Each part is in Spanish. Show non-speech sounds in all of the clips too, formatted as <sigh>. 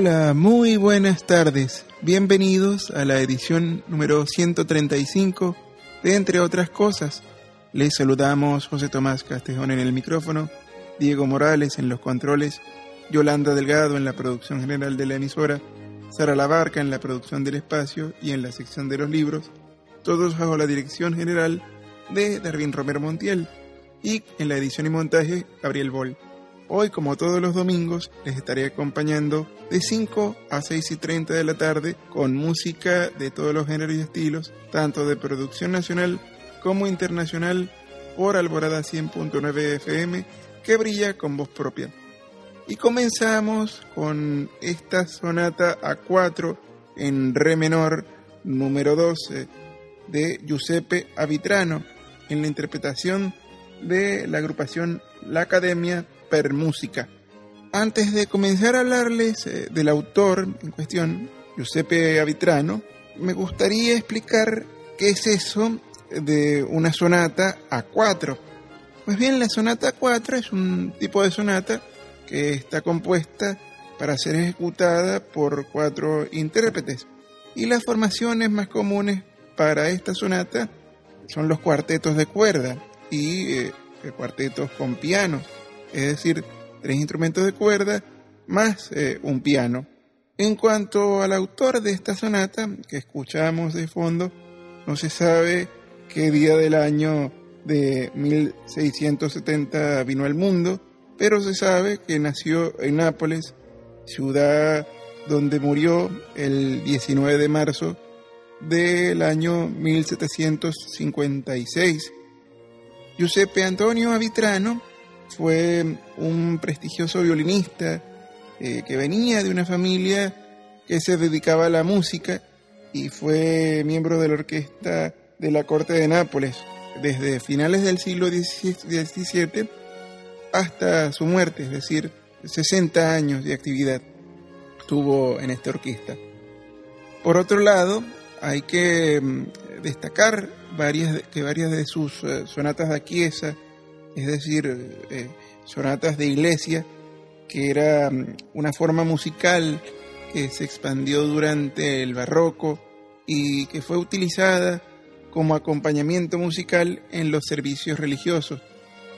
Hola, muy buenas tardes. Bienvenidos a la edición número 135 de Entre otras cosas. Les saludamos José Tomás Castejón en el micrófono, Diego Morales en los controles, Yolanda Delgado en la producción general de la emisora, Sara Labarca en la producción del espacio y en la sección de los libros, todos bajo la dirección general de Darwin Romero Montiel y en la edición y montaje Gabriel Boll. Hoy, como todos los domingos, les estaré acompañando de 5 a 6 y 30 de la tarde con música de todos los géneros y estilos, tanto de producción nacional como internacional, por Alborada 100.9 FM, que brilla con voz propia. Y comenzamos con esta sonata A4 en Re menor, número 12, de Giuseppe Avitrano, en la interpretación de la agrupación La Academia per música. Antes de comenzar a hablarles eh, del autor en cuestión, Giuseppe Avitrano, me gustaría explicar qué es eso de una sonata a cuatro. Pues bien, la sonata a cuatro es un tipo de sonata que está compuesta para ser ejecutada por cuatro intérpretes. Y las formaciones más comunes para esta sonata son los cuartetos de cuerda y eh, cuartetos con piano es decir, tres instrumentos de cuerda más eh, un piano. En cuanto al autor de esta sonata que escuchamos de fondo, no se sabe qué día del año de 1670 vino al mundo, pero se sabe que nació en Nápoles, ciudad donde murió el 19 de marzo del año 1756. Giuseppe Antonio Avitrano fue un prestigioso violinista eh, que venía de una familia que se dedicaba a la música y fue miembro de la orquesta de la corte de Nápoles desde finales del siglo XVII hasta su muerte, es decir, 60 años de actividad tuvo en esta orquesta. Por otro lado, hay que mm, destacar que varias de sus eh, sonatas de Chiesa es decir, eh, sonatas de iglesia, que era mm, una forma musical que se expandió durante el barroco y que fue utilizada como acompañamiento musical en los servicios religiosos,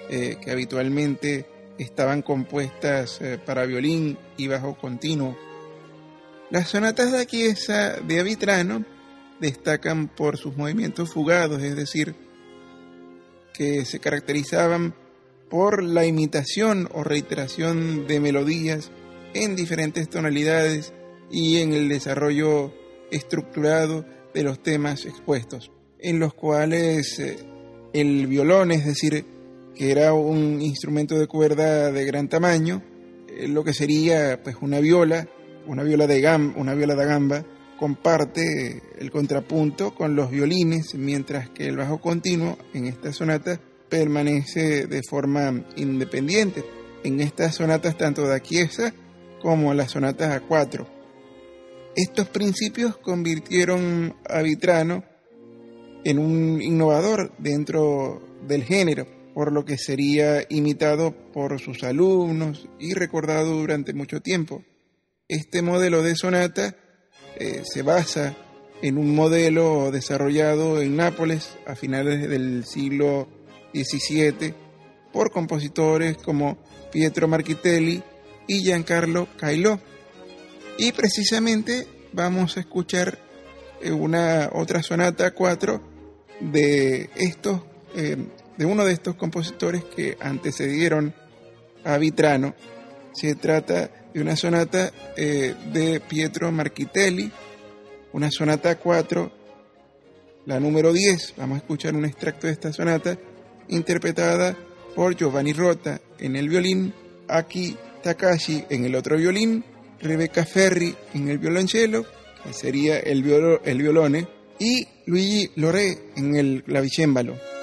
eh, que habitualmente estaban compuestas eh, para violín y bajo continuo. Las sonatas de Chiesa de Avitrano destacan por sus movimientos fugados, es decir, que se caracterizaban por la imitación o reiteración de melodías en diferentes tonalidades y en el desarrollo estructurado de los temas expuestos, en los cuales eh, el violón, es decir, que era un instrumento de cuerda de gran tamaño, eh, lo que sería pues una viola, una viola de gam, una viola de gamba, comparte el contrapunto con los violines, mientras que el bajo continuo en esta sonata permanece de forma independiente. En estas sonatas tanto de Chiesa como las sonatas a cuatro. Estos principios convirtieron a Vitrano en un innovador dentro del género, por lo que sería imitado por sus alumnos y recordado durante mucho tiempo. Este modelo de sonata eh, se basa en un modelo desarrollado en Nápoles a finales del siglo XVII por compositores como Pietro Marchitelli y Giancarlo Cailó. Y precisamente vamos a escuchar eh, una otra sonata 4 de estos eh, de uno de estos compositores que antecedieron a Vitrano. Se trata de una sonata eh, de Pietro Marchitelli, una sonata 4, la número 10. Vamos a escuchar un extracto de esta sonata interpretada por Giovanni Rota en el violín, Aki Takashi en el otro violín, Rebecca Ferri en el violonchelo, que sería el, el violone, y Luigi Loré en el clavicémbalo.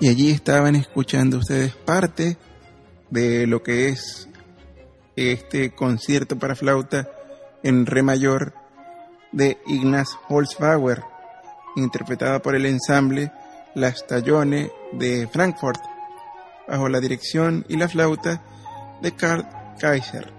Y allí estaban escuchando ustedes parte de lo que es este concierto para flauta en re mayor de Ignaz Holzbauer, interpretada por el ensamble Las Tallones de Frankfurt, bajo la dirección y la flauta de Karl Kaiser.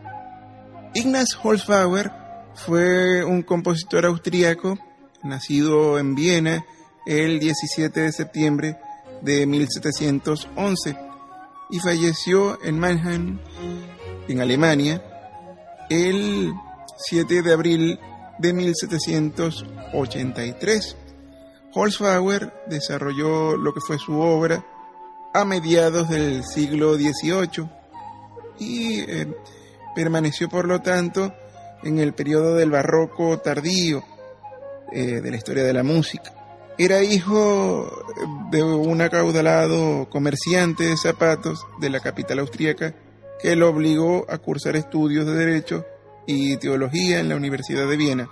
Ignaz Holzbauer fue un compositor austríaco nacido en Viena el 17 de septiembre de 1711 y falleció en Mannheim, en Alemania, el 7 de abril de 1783. Holzbauer desarrolló lo que fue su obra a mediados del siglo XVIII y eh, permaneció por lo tanto en el periodo del barroco tardío eh, de la historia de la música. Era hijo de un acaudalado comerciante de zapatos de la capital austríaca que lo obligó a cursar estudios de Derecho y Teología en la Universidad de Viena.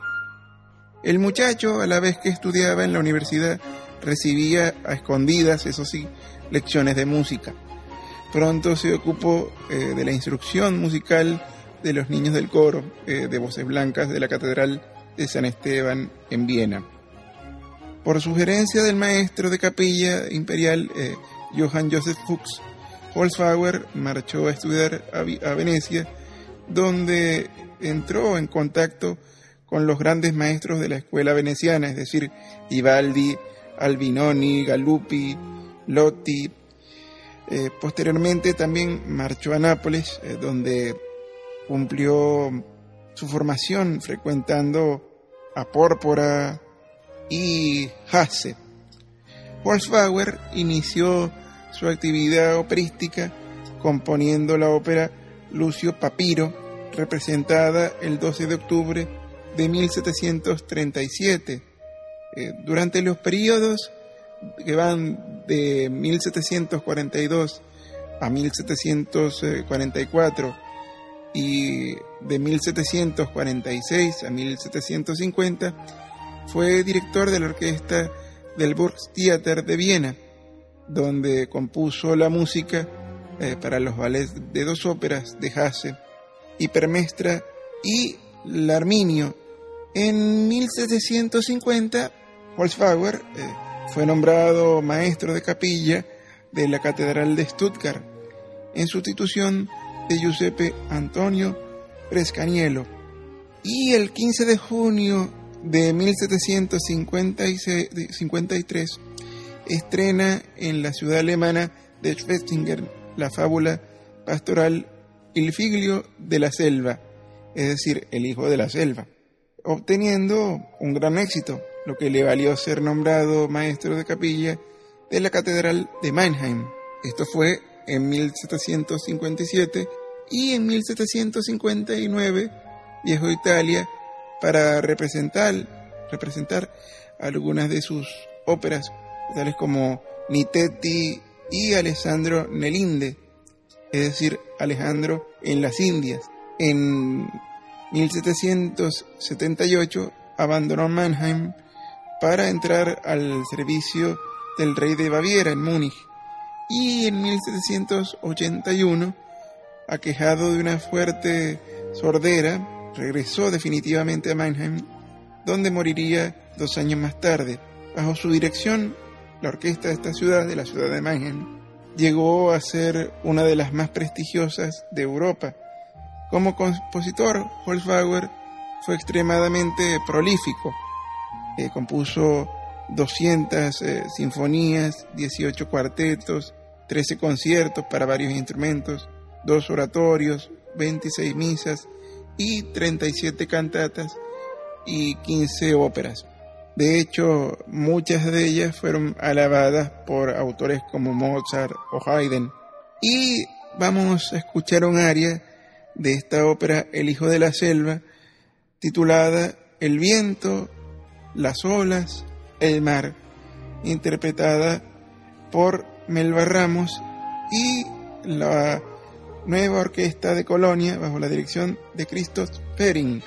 El muchacho, a la vez que estudiaba en la universidad, recibía a escondidas, eso sí, lecciones de música. Pronto se ocupó eh, de la instrucción musical de los niños del coro eh, de voces blancas de la Catedral de San Esteban en Viena. Por sugerencia del maestro de capilla imperial eh, Johann Joseph Fuchs, Holzbauer marchó a estudiar a, Venecia, donde entró en contacto con los grandes maestros de la escuela veneciana, es decir, Vivaldi, Albinoni, Galuppi, Lotti. Eh, posteriormente también marchó a Nápoles, eh, donde cumplió su formación frecuentando a Pórpora, y Hasse. Wolfbauer inició su actividad operística componiendo la ópera Lucio Papiro, representada el 12 de octubre de 1737. Eh, durante los periodos que van de 1742 a 1744 y de 1746 a 1750, fue director de la orquesta del Burgtheater de Viena, donde compuso la música eh, para los ballets de dos óperas de Hasse, Hipermestra y Larminio. En 1750, Holzbauer eh, fue nombrado maestro de capilla de la Catedral de Stuttgart, en sustitución de Giuseppe Antonio Prescaniello. Y el 15 de junio de 1753 estrena en la ciudad alemana de Schwestinger la fábula pastoral Il figlio de la selva, es decir, el hijo de la selva, obteniendo un gran éxito, lo que le valió ser nombrado maestro de capilla de la Catedral de Mannheim. Esto fue en 1757 y en 1759 Viejo Italia para representar, representar algunas de sus óperas, tales como Nitetti y Alessandro Nelinde, es decir, Alejandro en las Indias. En 1778 abandonó Mannheim para entrar al servicio del rey de Baviera en Múnich y en 1781, aquejado de una fuerte sordera, regresó definitivamente a Mannheim, donde moriría dos años más tarde. Bajo su dirección, la orquesta de esta ciudad, de la ciudad de Mannheim, llegó a ser una de las más prestigiosas de Europa. Como compositor, Holzbauer fue extremadamente prolífico. Eh, compuso 200 eh, sinfonías, 18 cuartetos, 13 conciertos para varios instrumentos, dos oratorios, 26 misas, y 37 cantatas y 15 óperas. De hecho, muchas de ellas fueron alabadas por autores como Mozart o Haydn. Y vamos a escuchar un aria de esta ópera El Hijo de la Selva, titulada El viento, las olas, el mar, interpretada por Melba Ramos y la nueva orquesta de Colonia bajo la dirección de Christoph Fering.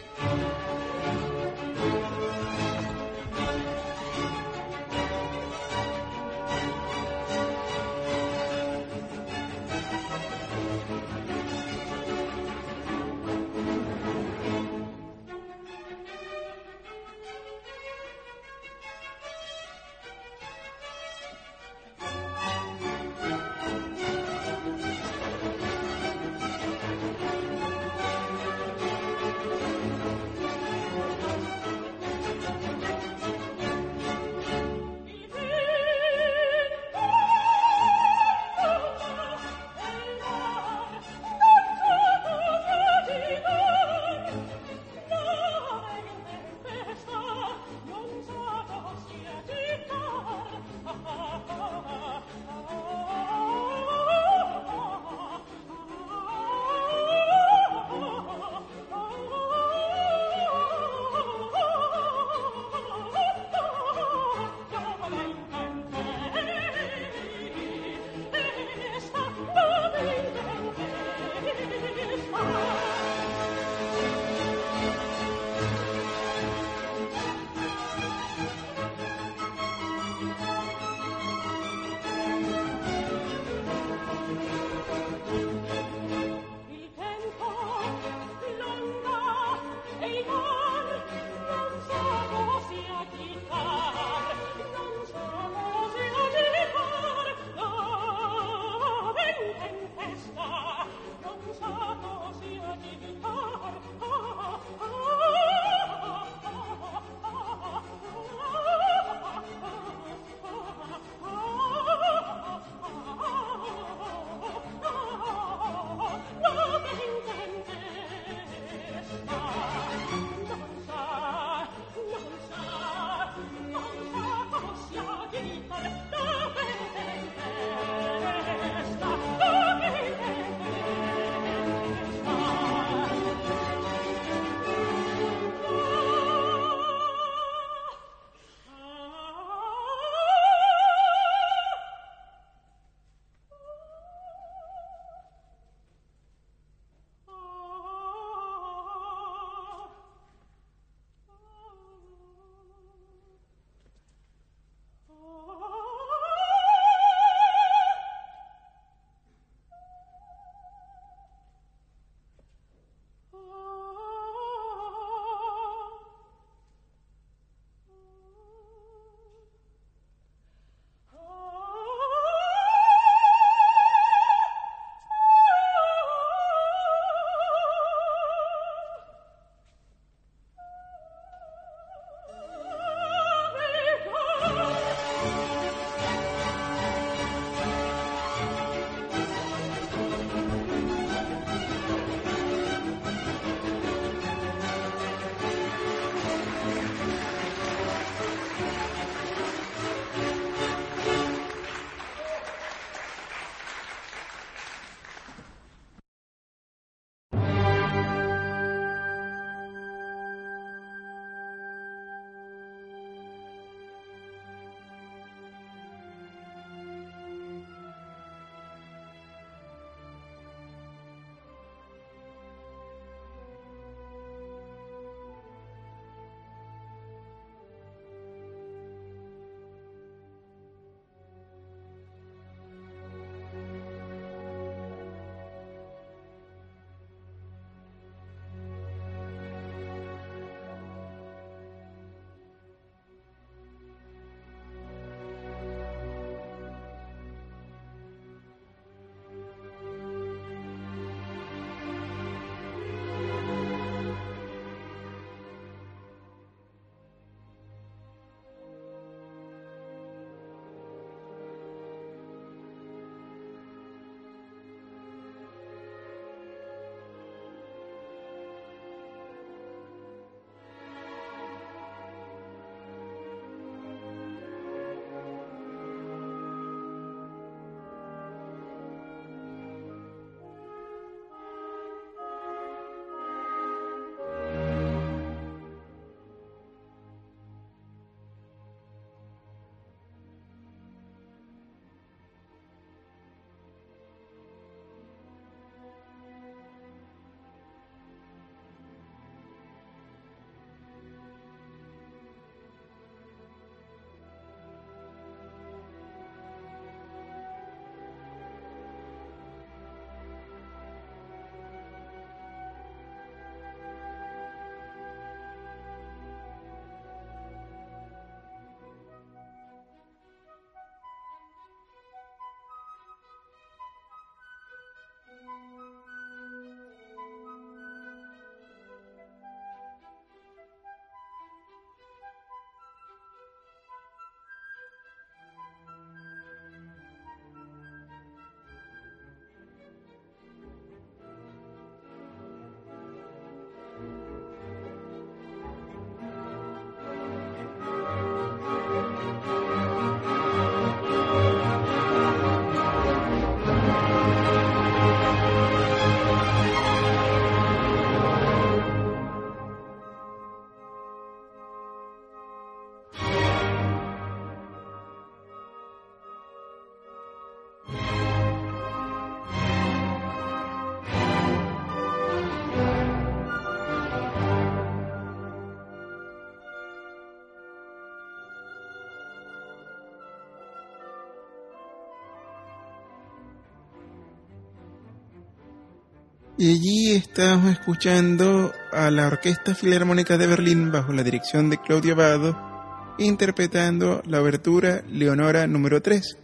Y allí estamos escuchando a la Orquesta Filarmónica de Berlín bajo la dirección de Claudio Abado interpretando la obertura Leonora número 3.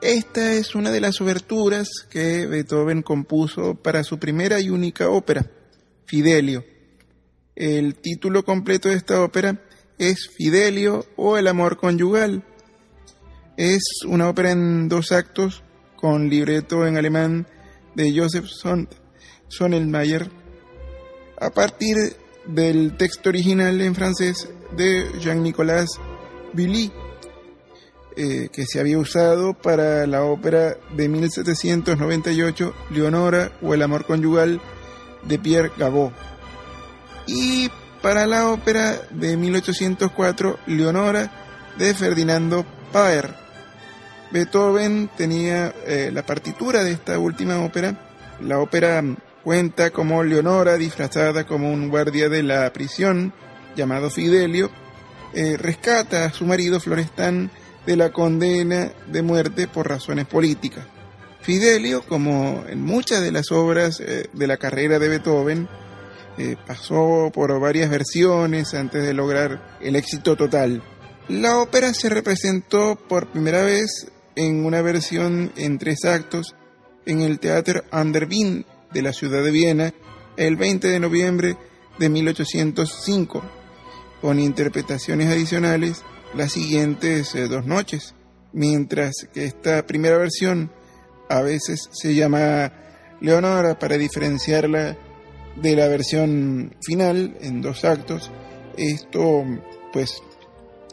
Esta es una de las oberturas que Beethoven compuso para su primera y única ópera, Fidelio. El título completo de esta ópera es Fidelio o El amor conyugal. Es una ópera en dos actos con libreto en alemán de Joseph Sonnenmayer a partir del texto original en francés de Jean-Nicolas Billy, eh, que se había usado para la ópera de 1798 Leonora o El amor conyugal de Pierre Gabot. Y para la ópera de 1804 Leonora de Ferdinando Paer. Beethoven tenía eh, la partitura de esta última ópera. La ópera cuenta como Leonora, disfrazada como un guardia de la prisión llamado Fidelio, eh, rescata a su marido Florestán de la condena de muerte por razones políticas. Fidelio, como en muchas de las obras eh, de la carrera de Beethoven, pasó por varias versiones antes de lograr el éxito total. La ópera se representó por primera vez en una versión en tres actos en el Theater an der Wien de la ciudad de Viena el 20 de noviembre de 1805, con interpretaciones adicionales las siguientes eh, dos noches, mientras que esta primera versión a veces se llama Leonora para diferenciarla de la versión final en dos actos. Esto pues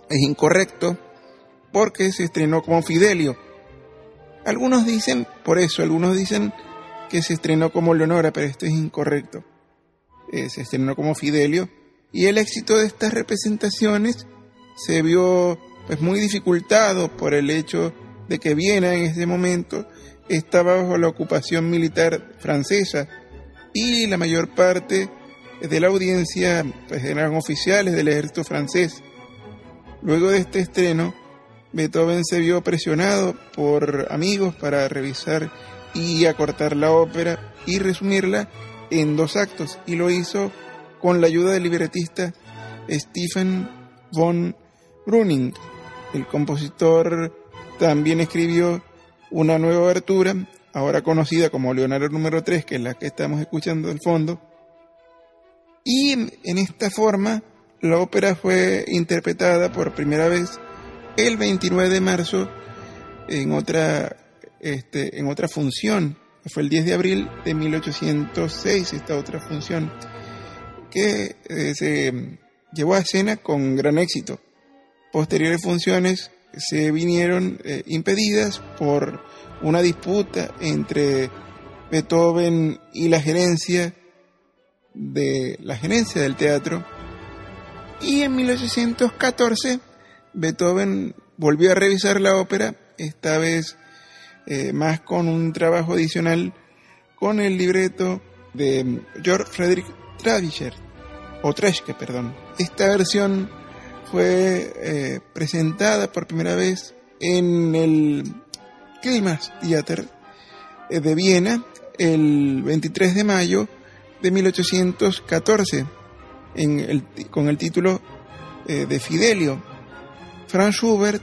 es incorrecto porque se estrenó como Fidelio. Algunos dicen, por eso, algunos dicen que se estrenó como Leonora, pero esto es incorrecto. Eh, se estrenó como Fidelio. Y el éxito de estas representaciones se vio pues muy dificultado por el hecho de que Viena en ese momento estaba bajo la ocupación militar francesa y la mayor parte de la audiencia pues eran oficiales del ejército francés. Luego de este estreno, Beethoven se vio presionado por amigos para revisar y acortar la ópera y resumirla en dos actos y lo hizo con la ayuda del libretista Stephen von Brüning. El compositor también escribió una nueva abertura, ahora conocida como Leonardo número 3, que es la que estamos escuchando al fondo. Y en esta forma, la ópera fue interpretada por primera vez el 29 de marzo en otra, este, en otra función. Fue el 10 de abril de 1806 esta otra función que eh, se llevó a escena con gran éxito. Posteriores funciones se vinieron eh, impedidas por una disputa entre Beethoven y la gerencia de la gerencia del teatro y en 1814 Beethoven volvió a revisar la ópera, esta vez eh, más con un trabajo adicional con el libreto de George Frederick Tradischer, o Treschke, perdón. Esta versión fue eh, presentada por primera vez en el Kilmas Theater eh, de Viena el 23 de mayo de 1814 con el título de Fidelio. Franz Schubert,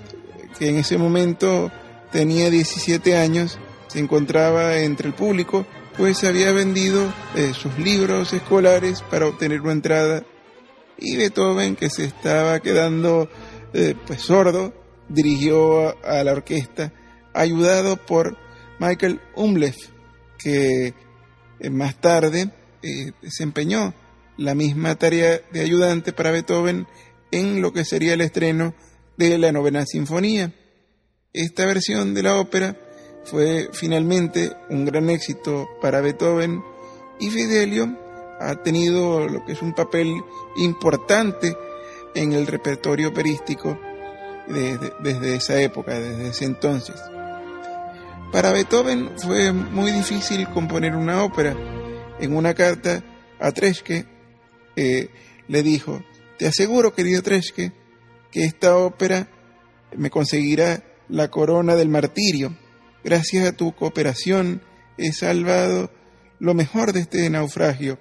que en ese momento tenía 17 años, se encontraba entre el público, pues había vendido eh, sus libros escolares para obtener una entrada. Y Beethoven, que se estaba quedando eh, pues sordo, dirigió a, la orquesta, ayudado por Michael Umleff, que eh, más tarde desempeñó la misma tarea de ayudante para Beethoven en lo que sería el estreno de la novena sinfonía. Esta versión de la ópera fue finalmente un gran éxito para Beethoven y Fidelio ha tenido lo que es un papel importante en el repertorio operístico desde, desde esa época, desde ese entonces. Para Beethoven fue muy difícil componer una ópera. En una carta a Treschke eh, le dijo, te aseguro, querido Treschke, que esta ópera me conseguirá la corona del martirio. Gracias a tu cooperación he salvado lo mejor de este naufragio.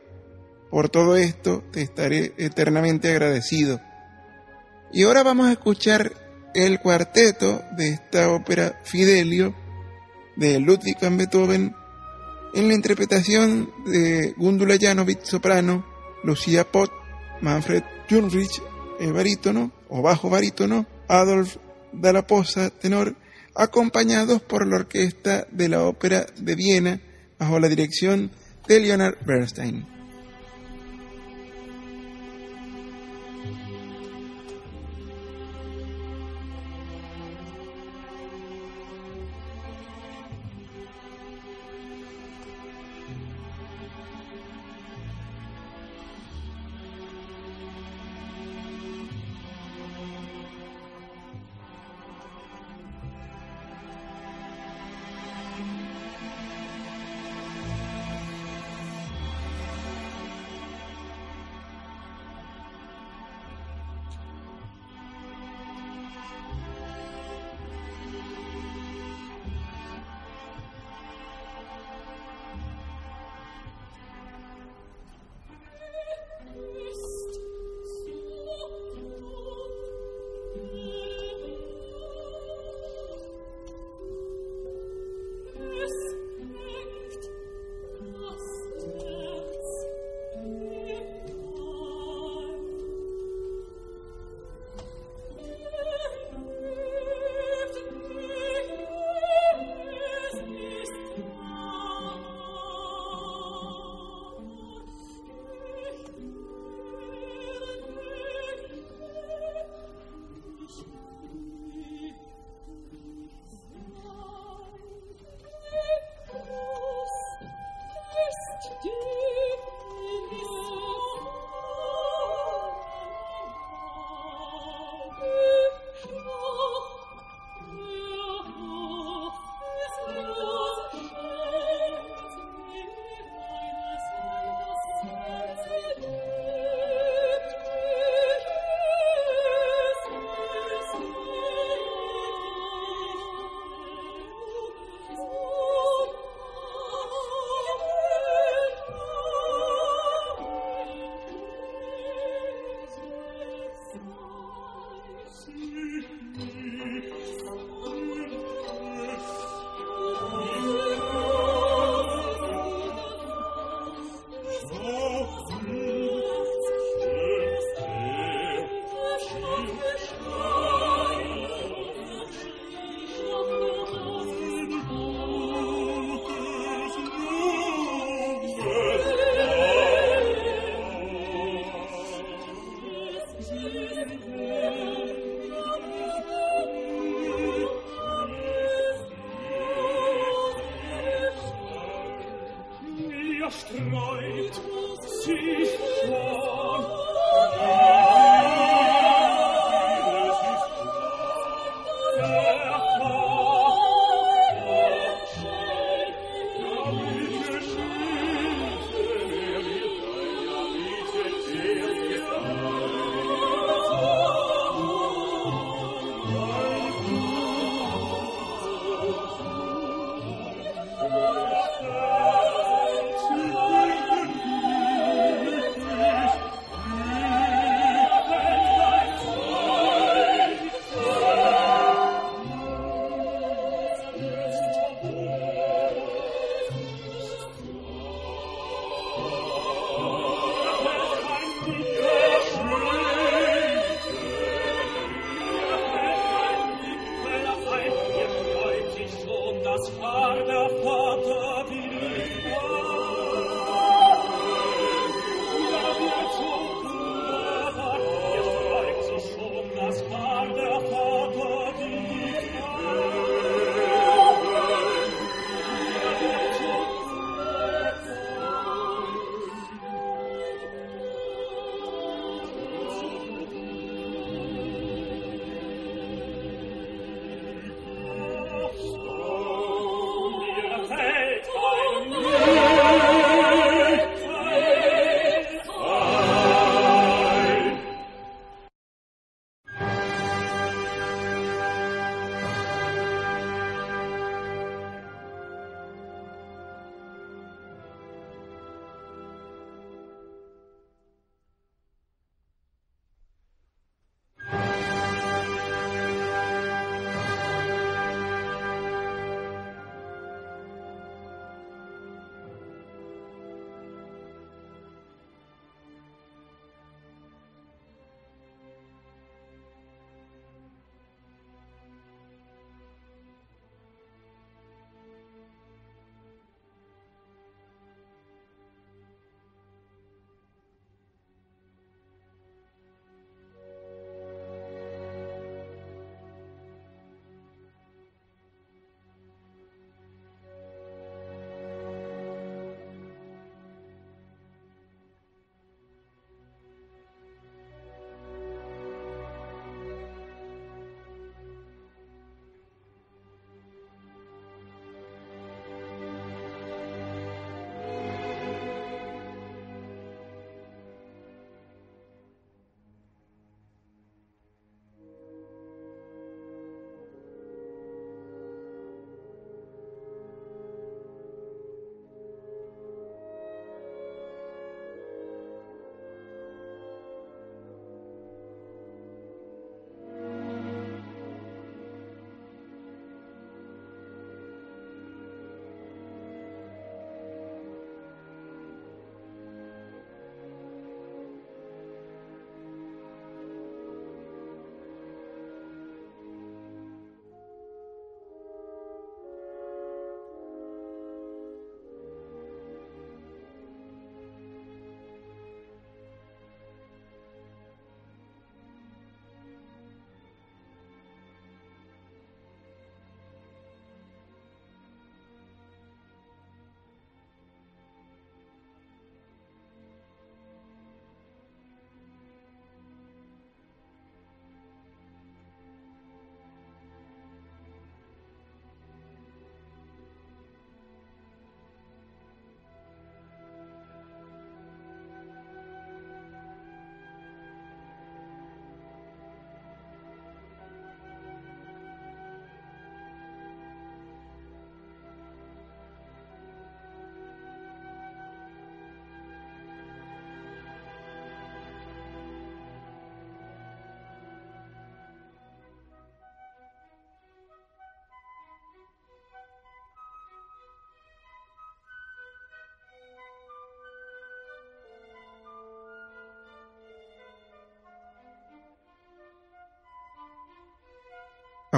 Por todo esto te estaré eternamente agradecido. Y ahora vamos a escuchar el cuarteto de esta ópera Fidelio de Ludwig van Beethoven en la interpretación de Gundula Janovic soprano, Lucía Pott, Manfred Junrich eh, barítono o bajo barítono, Adolf Dalla Posa tenor, acompañados por la orquesta de la Ópera de Viena bajo la dirección de Leonard Bernstein.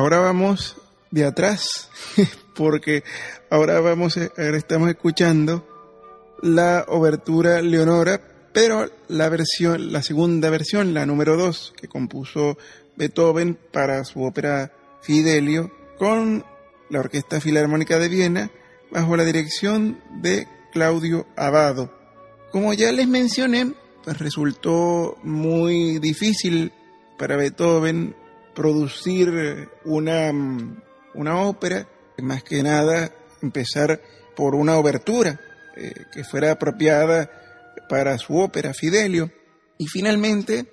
Ahora vamos de atrás, <laughs> porque ahora vamos, ahora estamos escuchando la obertura Leonora, pero la versión, la segunda versión, la número 2, que compuso Beethoven para su ópera Fidelio, con la Orquesta Filarmónica de Viena, bajo la dirección de Claudio Abado. Como ya les mencioné, pues resultó muy difícil para Beethoven producir una, una ópera, más que nada empezar por una obertura eh, que fuera apropiada para su ópera Fidelio y finalmente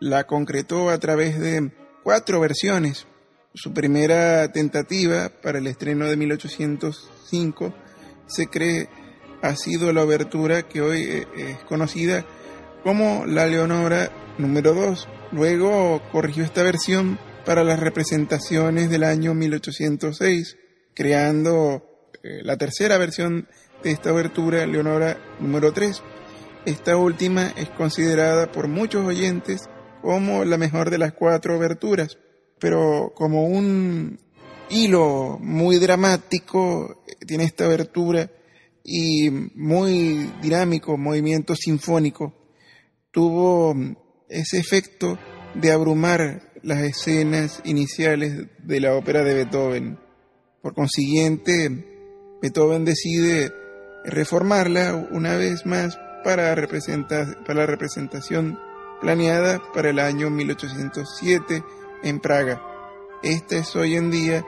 la concretó a través de cuatro versiones. Su primera tentativa para el estreno de 1805 se cree ha sido la obertura que hoy eh, es conocida como la Leonora número 2. Luego corrigió esta versión para las representaciones del año 1806, creando eh, la tercera versión de esta obertura, Leonora número 3. Esta última es considerada por muchos oyentes como la mejor de las cuatro oberturas, pero como un hilo muy dramático eh, tiene esta obertura y muy dinámico, movimiento sinfónico, tuvo ese efecto de abrumar las escenas iniciales de la ópera de Beethoven. Por consiguiente, Beethoven decide reformarla una vez más para, representar, para la representación planeada para el año 1807 en Praga. Esta es hoy en día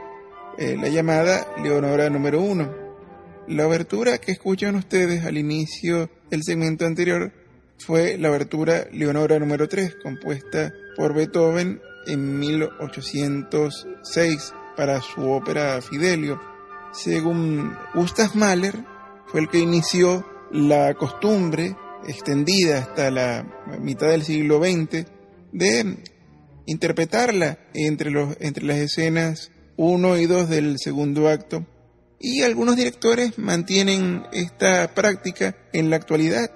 eh, la llamada Leonora número uno. La obertura que escuchan ustedes al inicio del segmento anterior fue la obertura Leonora número 3, compuesta por Beethoven en 1806 para su ópera Fidelio. Según Gustav Mahler, fue el que inició la costumbre extendida hasta la mitad del siglo XX de interpretarla entre, los, las escenas 1 y 2 del segundo acto. Y algunos directores mantienen esta práctica en la actualidad.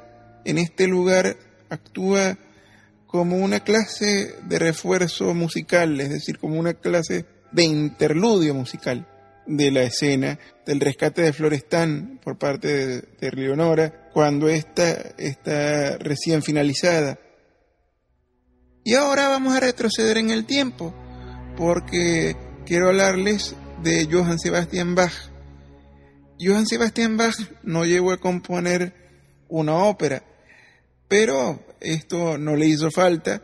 En este lugar actúa como una clase de refuerzo musical, es decir, como una clase de interludio musical de la escena del rescate de Florestán por parte de, Leonora cuando esta está recién finalizada. Y ahora vamos a retroceder en el tiempo porque quiero hablarles de Johann Sebastian Bach. Johann Sebastian Bach no llegó a componer una ópera, pero esto no le hizo falta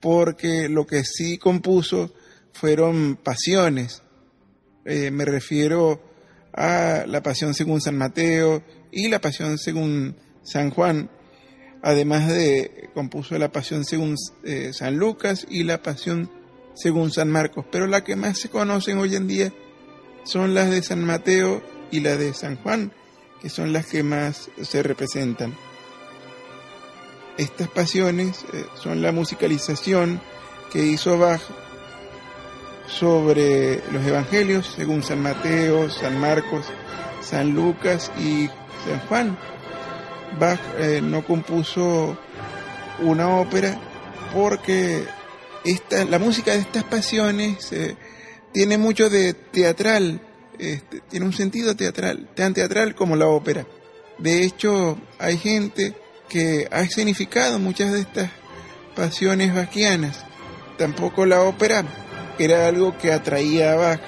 porque lo que sí compuso fueron pasiones. Eh, me refiero a la pasión según San Mateo y la pasión según San Juan, además de compuso la pasión según eh, San Lucas y la pasión según San Marcos, pero la que más se conocen hoy en día son las de San Mateo y la de San Juan, que son las que más se representan. Estas pasiones eh, son la musicalización que hizo Bach sobre los evangelios según San Mateo, San Marcos, San Lucas y San Juan. Bach eh, no compuso una ópera porque esta, la música de estas pasiones eh, tiene mucho de teatral, este, tiene un sentido teatral, tan teatral como la ópera. De hecho, hay gente que ha escenificado muchas de estas pasiones baquianas. Tampoco la ópera era algo que atraía a Bach.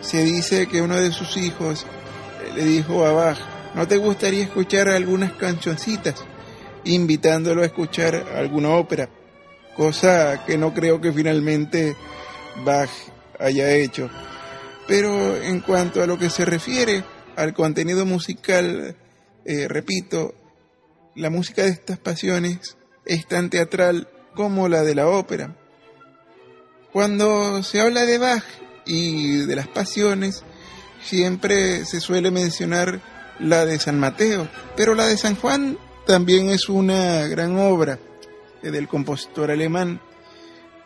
Se dice que uno de sus hijos le dijo a Bach, ¿no te gustaría escuchar algunas cancioncitas? invitándolo a escuchar alguna ópera, cosa que no creo que finalmente Bach haya hecho. Pero en cuanto a lo que se refiere al contenido musical, eh, repito, la música de estas pasiones es tan teatral como la de la ópera. Cuando se habla de Bach y de las pasiones, siempre se suele mencionar la de San Mateo, pero la de San Juan también es una gran obra del compositor alemán.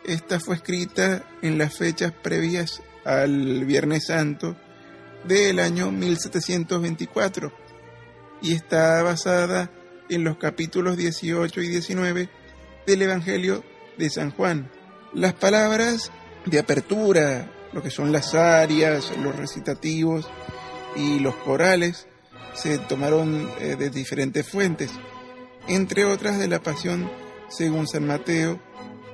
Esta fue escrita en las fechas previas al Viernes Santo del año 1724 y está basada en los capítulos 18 y 19 del Evangelio de San Juan. Las palabras de apertura lo que son las arias, los recitativos y los corales se tomaron eh, de diferentes fuentes, entre otras de la Pasión según San Mateo,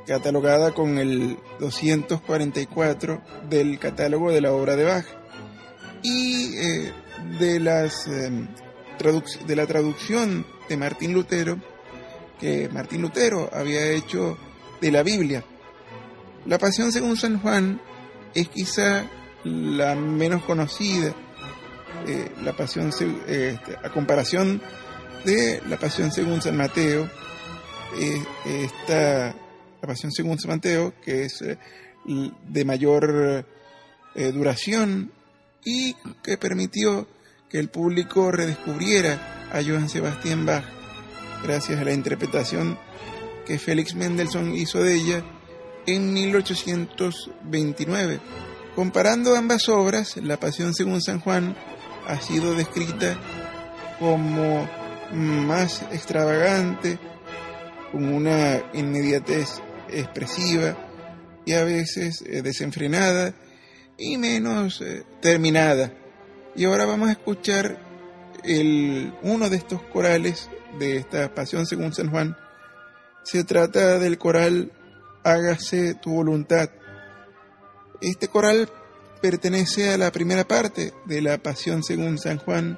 catalogada con el 244 del catálogo de la obra de Bach, y eh, de, las, em, de la traducción de Martín Lutero, que Martín Lutero había hecho de la Biblia. La Pasión según San Juan es quizá la menos conocida, eh, la pasión este, a comparación de la Pasión según San Mateo, eh, esta la Pasión según San Mateo, que es eh, de mayor duración y que permitió que el público redescubriera a Johann Sebastian Bach gracias a la interpretación que Félix Mendelssohn hizo de ella en 1829. Comparando ambas obras, La Pasión según San Juan ha sido descrita como más extravagante, con una inmediatez expresiva y a veces eh, desenfrenada y menos eh, terminada. Y ahora vamos a escuchar uno de estos corales de esta Pasión según San Juan. Se trata del coral Hágase tu voluntad. Este coral pertenece a la primera parte de la Pasión según San Juan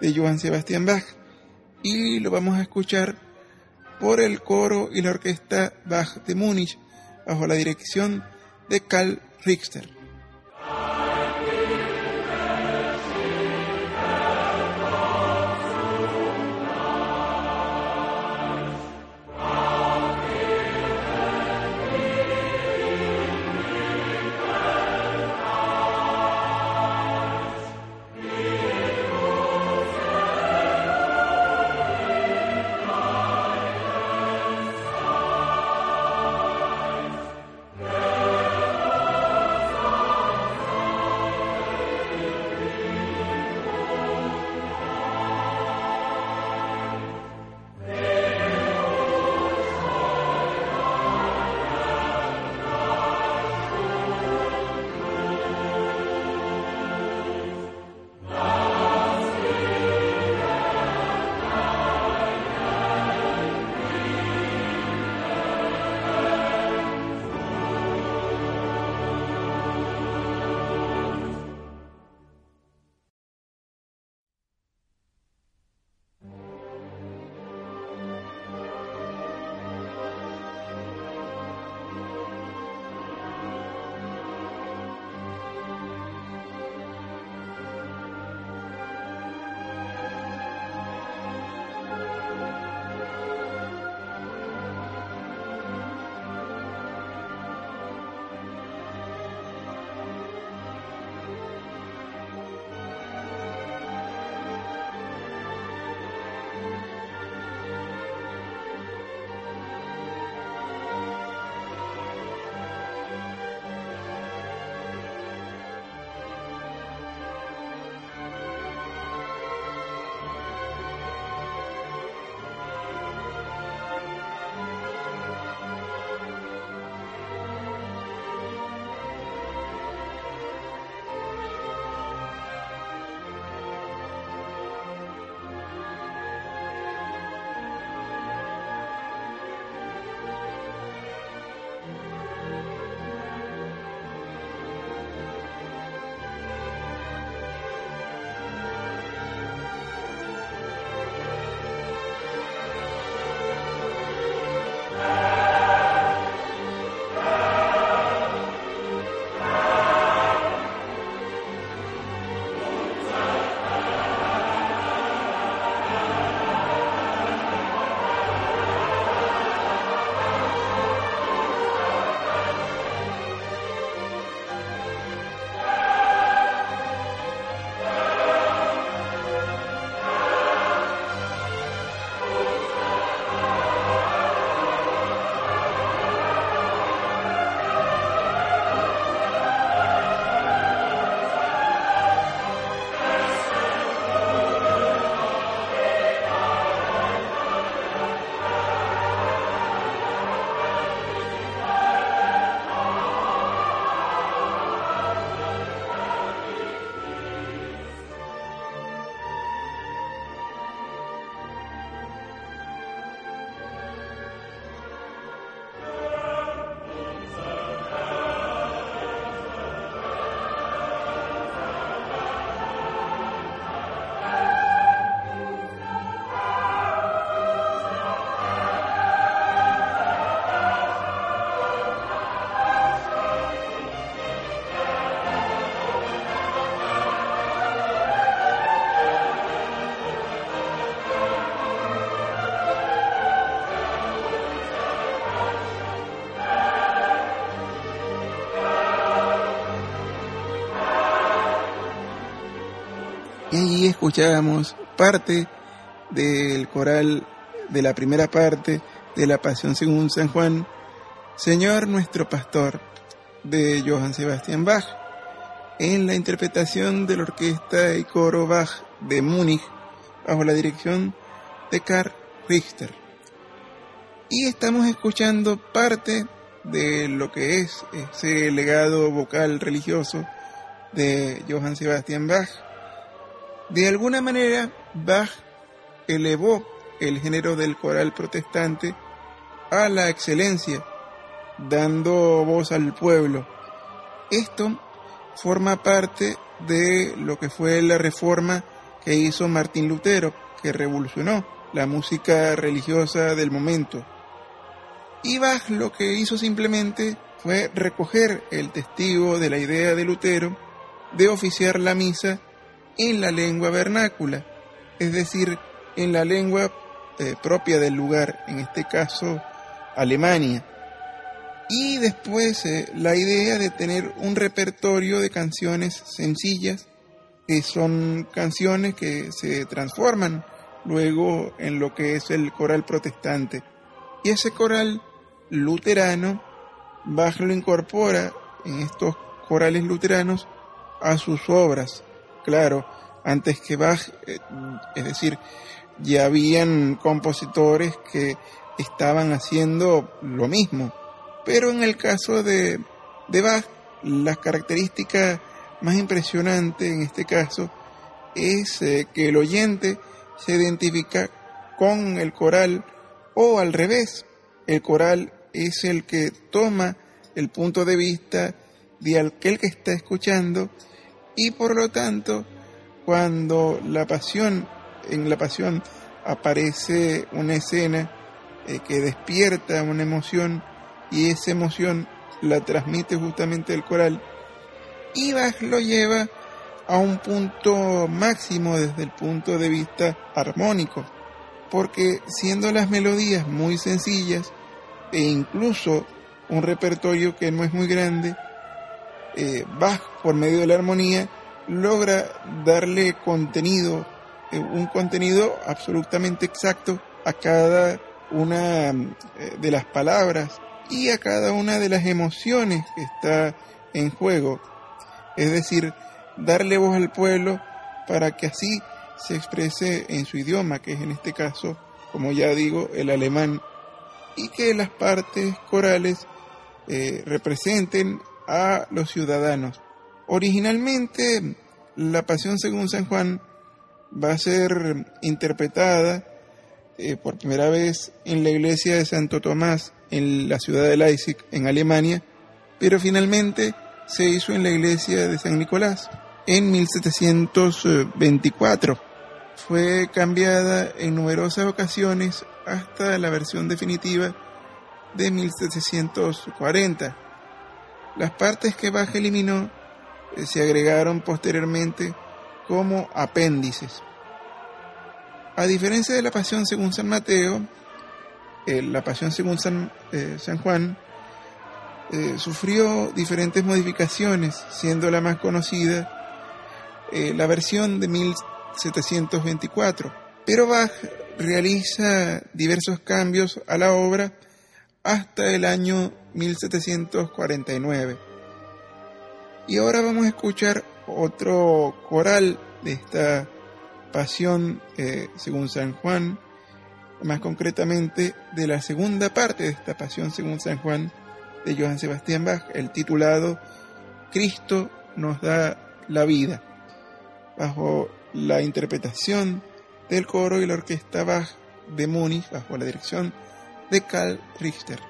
de Johann Sebastian Bach y lo vamos a escuchar por el coro y la orquesta Bach de Múnich bajo la dirección de Karl Richter. Amen. Escuchábamos parte del coral de la primera parte de la Pasión según San Juan, Señor nuestro Pastor, de Johann Sebastian Bach, en la interpretación de la orquesta y coro Bach de Múnich, bajo la dirección de Karl Richter. Y estamos escuchando parte de lo que es ese legado vocal religioso de Johann Sebastian Bach. De alguna manera, Bach elevó el género del coral protestante a la excelencia, dando voz al pueblo. Esto forma parte de lo que fue la reforma que hizo Martín Lutero, que revolucionó la música religiosa del momento. Y Bach lo que hizo simplemente fue recoger el testigo de la idea de Lutero de oficiar la misa en la lengua vernácula, es decir, en la lengua eh, propia del lugar, en este caso Alemania. Y después eh, la idea de tener un repertorio de canciones sencillas, que son canciones que se transforman luego en lo que es el coral protestante. Y ese coral luterano, Bach lo incorpora en estos corales luteranos a sus obras. Claro, antes que Bach, eh, es decir, ya habían compositores que estaban haciendo lo mismo. Pero en el caso de, de Bach, las características más impresionantes en este caso es eh, que el oyente se identifica con el coral o al revés, el coral es el que toma el punto de vista de aquel que está escuchando y por lo tanto cuando la pasión en la pasión aparece una escena eh, que despierta una emoción y esa emoción la transmite justamente el coral y Bach lo lleva a un punto máximo desde el punto de vista armónico. Porque siendo las melodías muy sencillas e incluso un repertorio que no es muy grande, eh, Bach por medio de la armonía logra darle contenido, eh, un contenido absolutamente exacto a cada una eh, de las palabras y a cada una de las emociones que está en juego. Es decir, darle voz al pueblo para que así se exprese en su idioma, que es en este caso, como ya digo, el alemán, y que las partes corales eh, representen a los ciudadanos. Originalmente, la Pasión según San Juan va a ser interpretada eh, por primera vez en la iglesia de Santo Tomás en la ciudad de Leipzig, en Alemania, pero finalmente se hizo en la iglesia de San Nicolás en 1724. Fue cambiada en numerosas ocasiones hasta la versión definitiva de 1740. Las partes que Bach eliminó eh, se agregaron posteriormente como apéndices. A diferencia de la Pasión según San Mateo, eh, la Pasión según San, eh, San Juan sufrió diferentes modificaciones, siendo la más conocida la versión de 1724. Pero Bach realiza diversos cambios a la obra hasta el año 1749. Y ahora vamos a escuchar otro coral de esta pasión eh, según San Juan, más concretamente de la segunda parte de esta pasión según San Juan de Johann Sebastian Bach, el titulado Cristo nos da la vida, bajo la interpretación del coro y la orquesta Bach de Múnich, bajo la dirección de Karl Richter.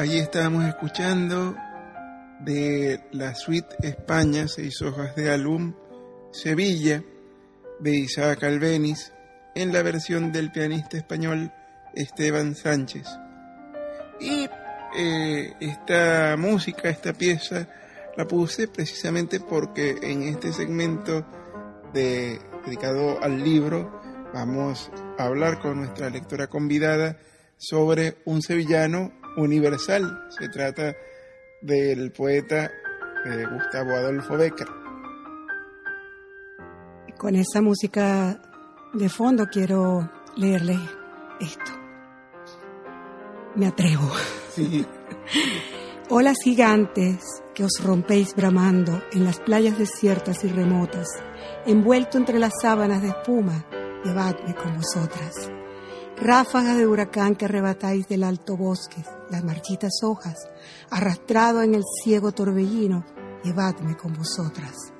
Allí estábamos escuchando de la suite España, seis hojas de álbum, Sevilla, de Isaac Albeniz, en la versión del pianista español Esteban Sánchez. Y eh, esta música, esta pieza, la puse precisamente porque en este segmento de, dedicado al libro vamos a hablar con nuestra lectora convidada sobre un sevillano universal. Se trata del poeta eh, Gustavo Adolfo Becker. Con esa música de fondo quiero leerle esto. Me atrevo. <laughs> Olas gigantes que os rompéis bramando en las playas desiertas y remotas, envuelto entre las sábanas de espuma, llevadme con vosotras. Ráfagas de huracán que arrebatáis del alto bosque, las marchitas hojas, arrastrado en el ciego torbellino, llevadme con vosotras.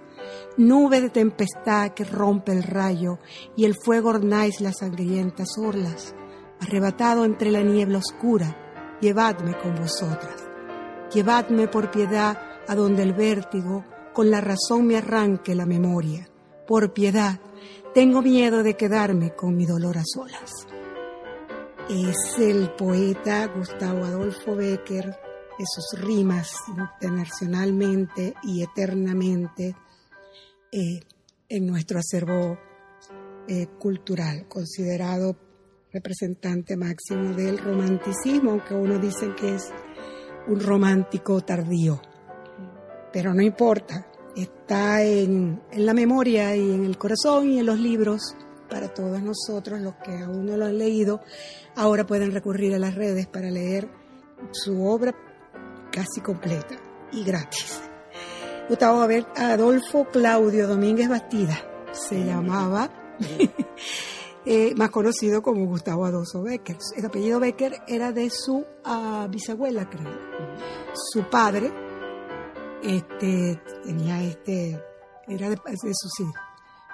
Nube de tempestad que rompe el rayo y el fuego ornáis las sangrientas orlas, arrebatado entre la niebla oscura, llevadme con vosotras. Llevadme por piedad a donde el vértigo con la razón me arranque la memoria. Por piedad, tengo miedo de quedarme con mi dolor a solas. Es el poeta Gustavo Adolfo Becker, de sus rimas internacionalmente y eternamente eh, en nuestro acervo eh, cultural, considerado representante máximo del romanticismo, aunque uno dice que es un romántico tardío. Pero no importa, está en, la memoria y en el corazón y en los libros para todos nosotros, los que aún no lo han leído, ahora pueden recurrir a las redes para leer su obra casi completa y gratis. Gustavo Adolfo Claudio Domínguez Bastida se llamaba <laughs> Eh, más conocido como Gustavo Adolfo Becker. El apellido Becker era de su ah, bisabuela, creo. Su padre este, tenía este, era de, su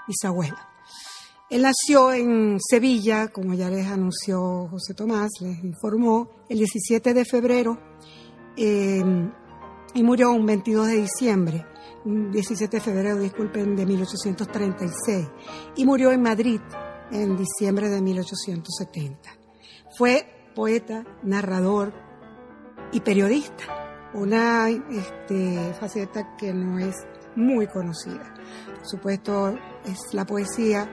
bisabuela. Él nació en Sevilla, como ya les anunció José Tomás, les informó, el 17 de febrero em, y murió un 22 de diciembre, 17 de febrero, disculpen, de 1836, y murió en Madrid en diciembre de 1870. Fue poeta, narrador y periodista, una este, faceta que no es muy conocida. Por supuesto, es la poesía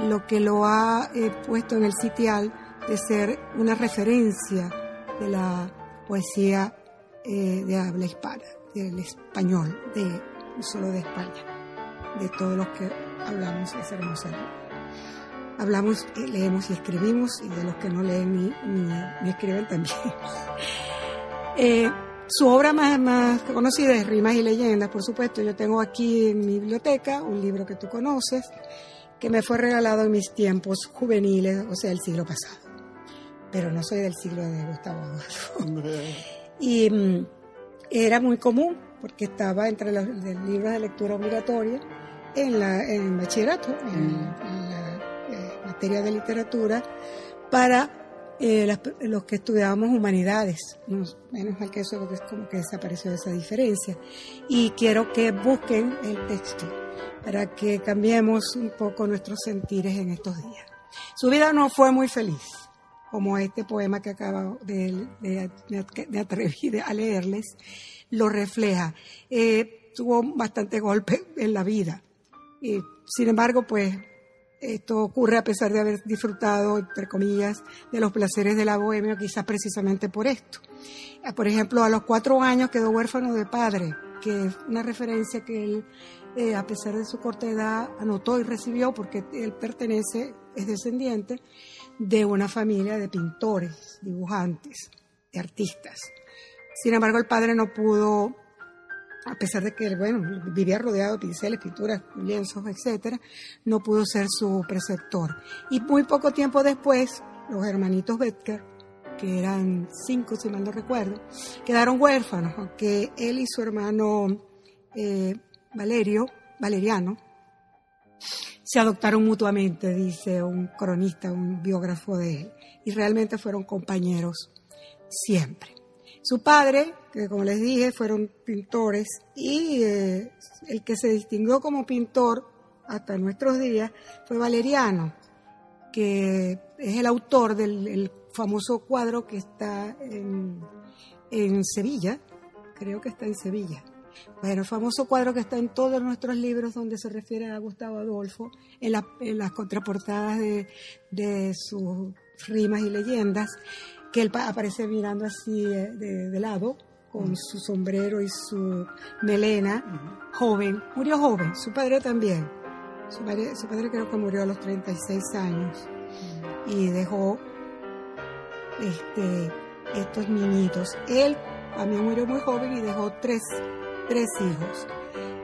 lo que lo ha eh, puesto en el sitial de ser una referencia de la poesía eh, de habla hispana, del español, de, solo de España, de todos los que hablamos esa hermosa hablamos, eh, leemos y escribimos, y de los que no leen ni, escriben también. <laughs> Eh, su obra más, más conocida es Rimas y Leyendas, por supuesto. Yo tengo aquí en mi biblioteca un libro que tú conoces, que me fue regalado en mis tiempos juveniles, o sea, el siglo pasado. Pero no soy del siglo de Gustavo Adolfo. y mm, era muy común, porque estaba entre los, libros de lectura obligatoria en, la, en bachillerato, en, en la materia de literatura para eh, los que estudiábamos humanidades. menos mal que eso es como que desapareció esa diferencia. Y quiero que busquen el texto para que cambiemos un poco nuestros sentires en estos días. Su vida no fue muy feliz, como este poema que acabo de, de, atrever a leerles lo refleja. Eh, tuvo bastante golpe en la vida. Y, sin embargo, pues esto ocurre a pesar de haber disfrutado, entre comillas, de los placeres de la bohemia, quizás precisamente por esto. Por ejemplo, a los cuatro años quedó huérfano de padre, que es una referencia que él, eh, a pesar de su corta edad, anotó y recibió porque él pertenece, es descendiente de una familia de pintores, dibujantes, de artistas. Sin embargo, el padre no pudo a pesar de que bueno, vivía rodeado de pinceles, pinturas, lienzos, etcétera, no pudo ser su preceptor. Y muy poco tiempo después, los hermanitos Becker, que eran cinco, si mal no recuerdo, quedaron huérfanos, aunque él y su hermano eh, Valerio, Valeriano, se adoptaron mutuamente, dice un cronista, un biógrafo de él, y realmente fueron compañeros siempre. Su padre, que como les dije, fueron pintores, y eh, el que se distinguió como pintor hasta nuestros días fue Valeriano, que es el autor del famoso cuadro que está en, en Sevilla, creo que está en Sevilla. Bueno, el famoso cuadro que está en todos nuestros libros donde se refiere a Gustavo Adolfo, en, las contraportadas de, sus rimas y leyendas, que él aparece mirando así eh, de, lado, con su sombrero y su melena, joven, murió joven, su padre también. Su padre, su padre creo que murió a los 36 años y dejó este, estos niñitos. Él mí murió muy joven y dejó tres, tres hijos.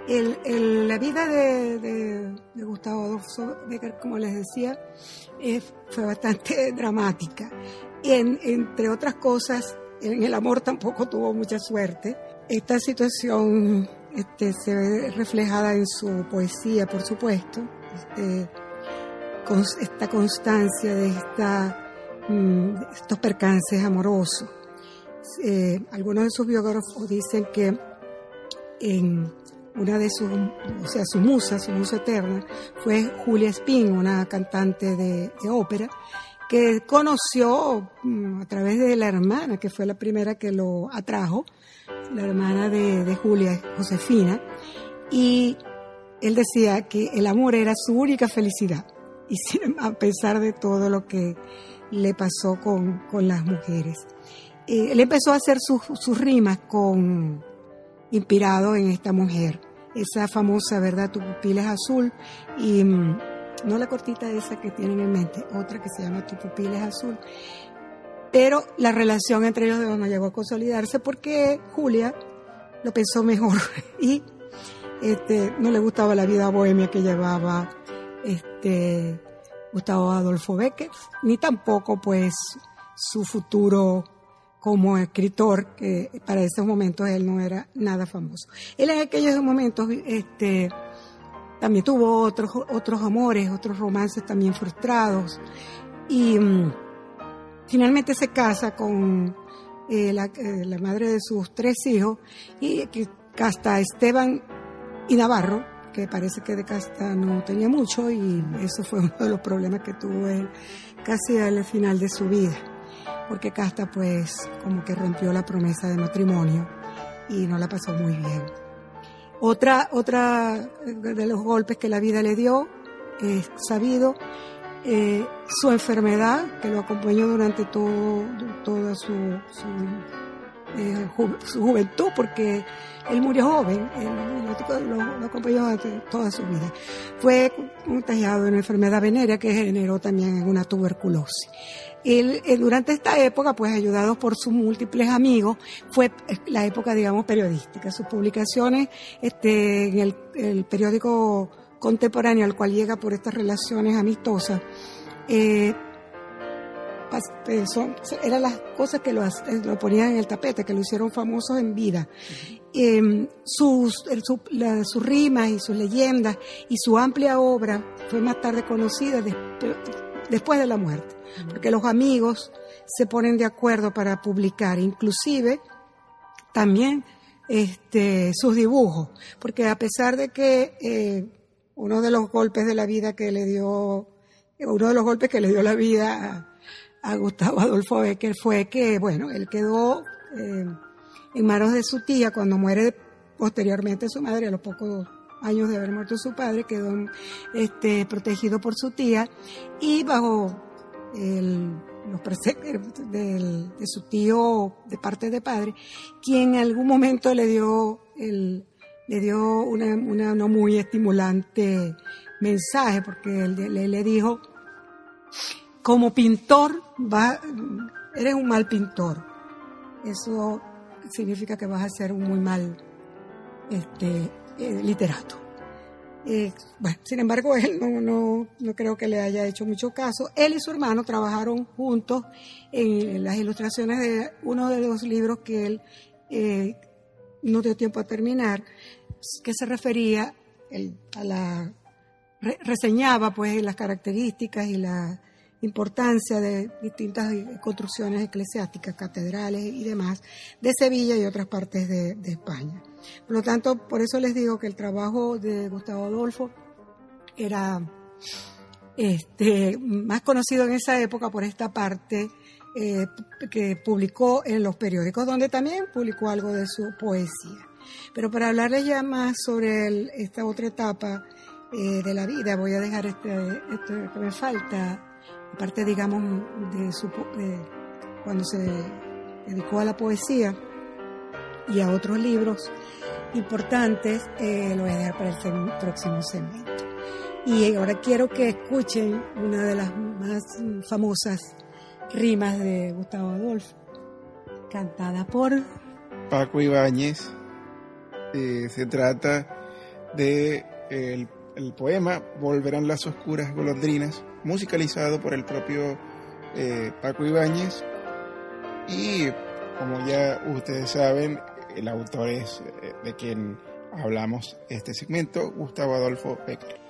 El, la vida de, Gustavo Adolfo Becker, como les decía, eh, fue bastante <laughs> dramática. Y entre otras cosas, en el amor tampoco tuvo mucha suerte. Esta situación este, se ve reflejada en su poesía, por supuesto. Este, esta constancia de esta, mm, estos percances amorosos. Eh, algunos de sus biógrafos dicen que en una de sus, o sea, su musa, su musa eterna, fue Julia Spin, una cantante de, ópera, que conoció mm, a través de la hermana, que fue la primera que lo atrajo, la hermana de, Julia, Josefina, y él decía que el amor era su única felicidad, y a pesar de todo lo que le pasó con, con las mujeres. Eh, él empezó a hacer sus, rimas con inspirado en esta mujer, esa famosa, ¿verdad? Tu pupila es azul y mm, no la cortita esa que tienen en mente, otra que se llama Tu pupila es azul. Pero la relación entre ellos dos no llegó a consolidarse porque Julia lo pensó mejor <laughs> y este, no le gustaba la vida bohemia que llevaba este, Gustavo Adolfo Becker, ni tampoco pues su futuro como escritor, que para esos momentos él no era nada famoso. Él en aquellos momentos este, también tuvo otros, otros amores, otros romances también frustrados y mm, finalmente se casa con eh, la, eh, la, madre de sus tres hijos y que casta Esteban y Navarro, que parece que de casta no tenía mucho y eso fue uno de los problemas que tuvo él casi al final de su vida porque Casta pues como que rompió la promesa de matrimonio y no la pasó muy bien. Otra, otra de los golpes que la vida le dio, es sabido, eh, su enfermedad que lo acompañó durante todo, toda su, eh, su, juventud, porque él murió joven, él, lo, acompañó toda su vida. Fue contagiado de una enfermedad venérea que generó también una tuberculosis. Él, eh, durante esta época, pues ayudado por sus múltiples amigos, fue la época, digamos, periodística. Sus publicaciones este, en el, periódico contemporáneo al cual llega por estas relaciones amistosas, eh, son, eran las cosas que lo, lo, ponían en el tapete, que lo hicieron famoso en vida. Em, sus, sus rimas y sus leyendas y su amplia obra fue más tarde conocida después de la muerte porque los amigos se ponen de acuerdo para publicar, inclusive también este, sus dibujos, porque a pesar de que eh, uno de los golpes de la vida que le dio, uno de los golpes que le dio la vida a, Gustavo Adolfo Becker fue que, bueno, él quedó eh, en manos de su tía cuando muere posteriormente su madre, a los pocos años de haber muerto su padre, quedó este, protegido por su tía y bajo el, los de su tío de parte de padre, quien en algún momento le dio, el, le dio una, una no muy estimulante mensaje, porque él, le dijo, como pintor, va, eres un mal pintor. Eso significa que vas a ser un muy mal este, eh, literato. Eh, bueno, sin embargo, él no, no, no, creo que le haya hecho mucho caso. Él y su hermano trabajaron juntos en las ilustraciones de uno de los libros que él eh, no dio tiempo a terminar, que se refería a la reseñaba pues las características y la importancia de distintas construcciones eclesiásticas, catedrales y demás de Sevilla y otras partes de, España. Por lo tanto, por eso les digo que el trabajo de Gustavo Adolfo era este, más conocido en esa época por esta parte eh, que publicó en los periódicos, donde también publicó algo de su poesía. Pero para hablarles ya más sobre esta otra etapa eh, de la vida, voy a dejar este, este que me falta, aparte, digamos, de, su, cuando se dedicó a la poesía y a otros libros importantes, eh, lo voy a dejar para el próximo segmento. Y ahora quiero que escuchen una de las más famosas rimas de Gustavo Adolfo, cantada por Paco Ibáñez. Eh, se trata de el, poema Volverán las oscuras golondrinas, musicalizado por el propio eh, Paco Ibáñez. Y como ya ustedes saben, el autor es eh, de quien hablamos este segmento, Gustavo Adolfo Becker.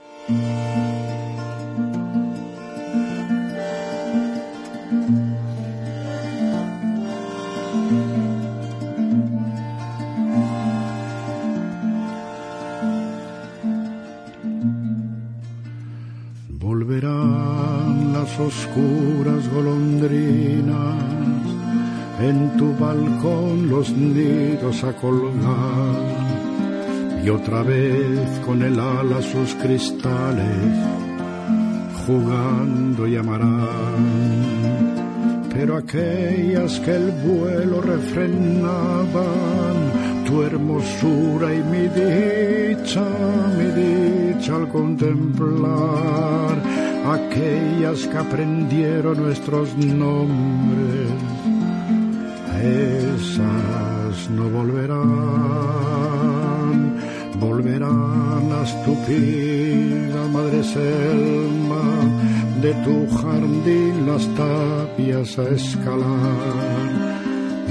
Los a colgar y otra vez con el ala sus cristales jugando llamarán. Pero aquellas que el vuelo refrenaban, tu hermosura y mi dicha, mi dicha al contemplar, aquellas que aprendieron nuestros nombres, esas no volverán volverán las tupidas, madre selma, de tu jardín las tapias a escalar.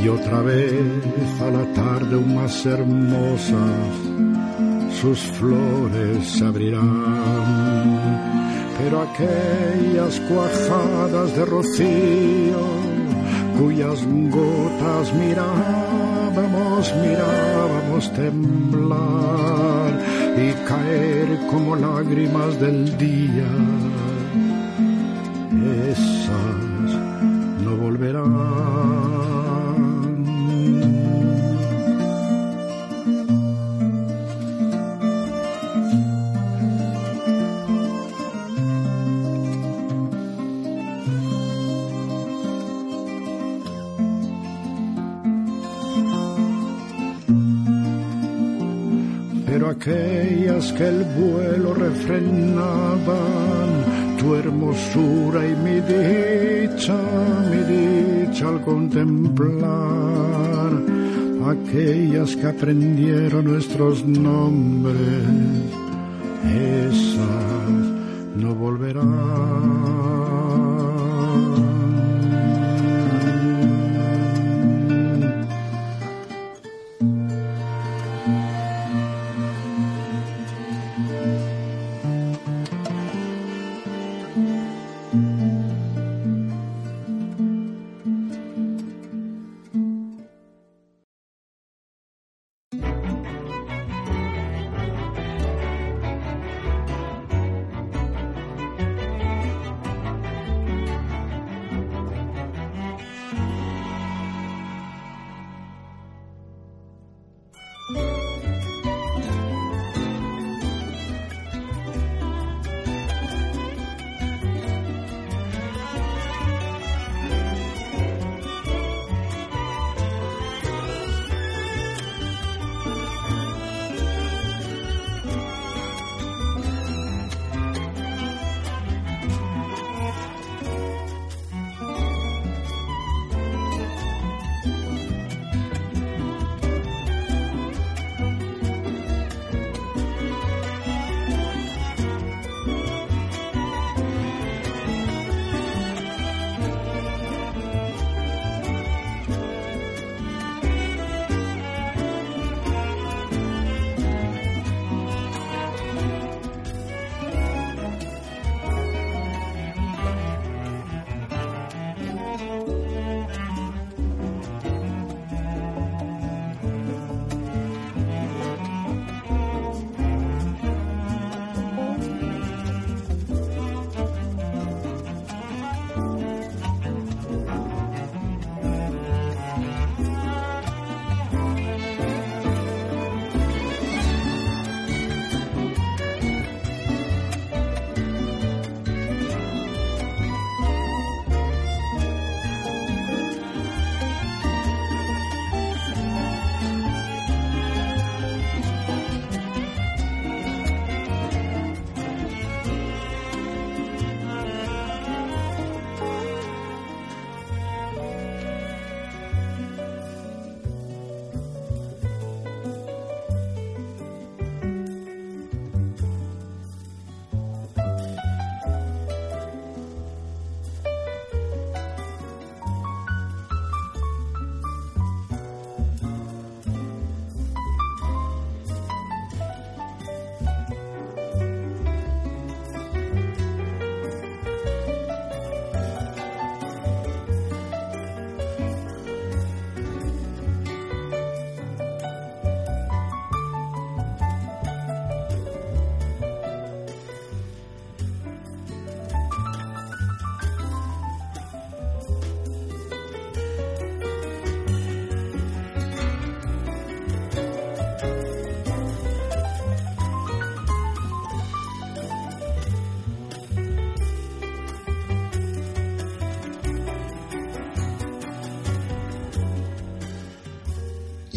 Y otra vez a la tarde más hermosas, sus flores se abrirán. Pero aquellas cuajadas de rocío, cuyas gotas mirábamos, mirábamos temblar y caer como lágrimas del día. Aquellas que el vuelo refrenaban, tu hermosura y mi dicha, mi dicha al contemplar, aquellas que aprendieron nuestros nombres, esas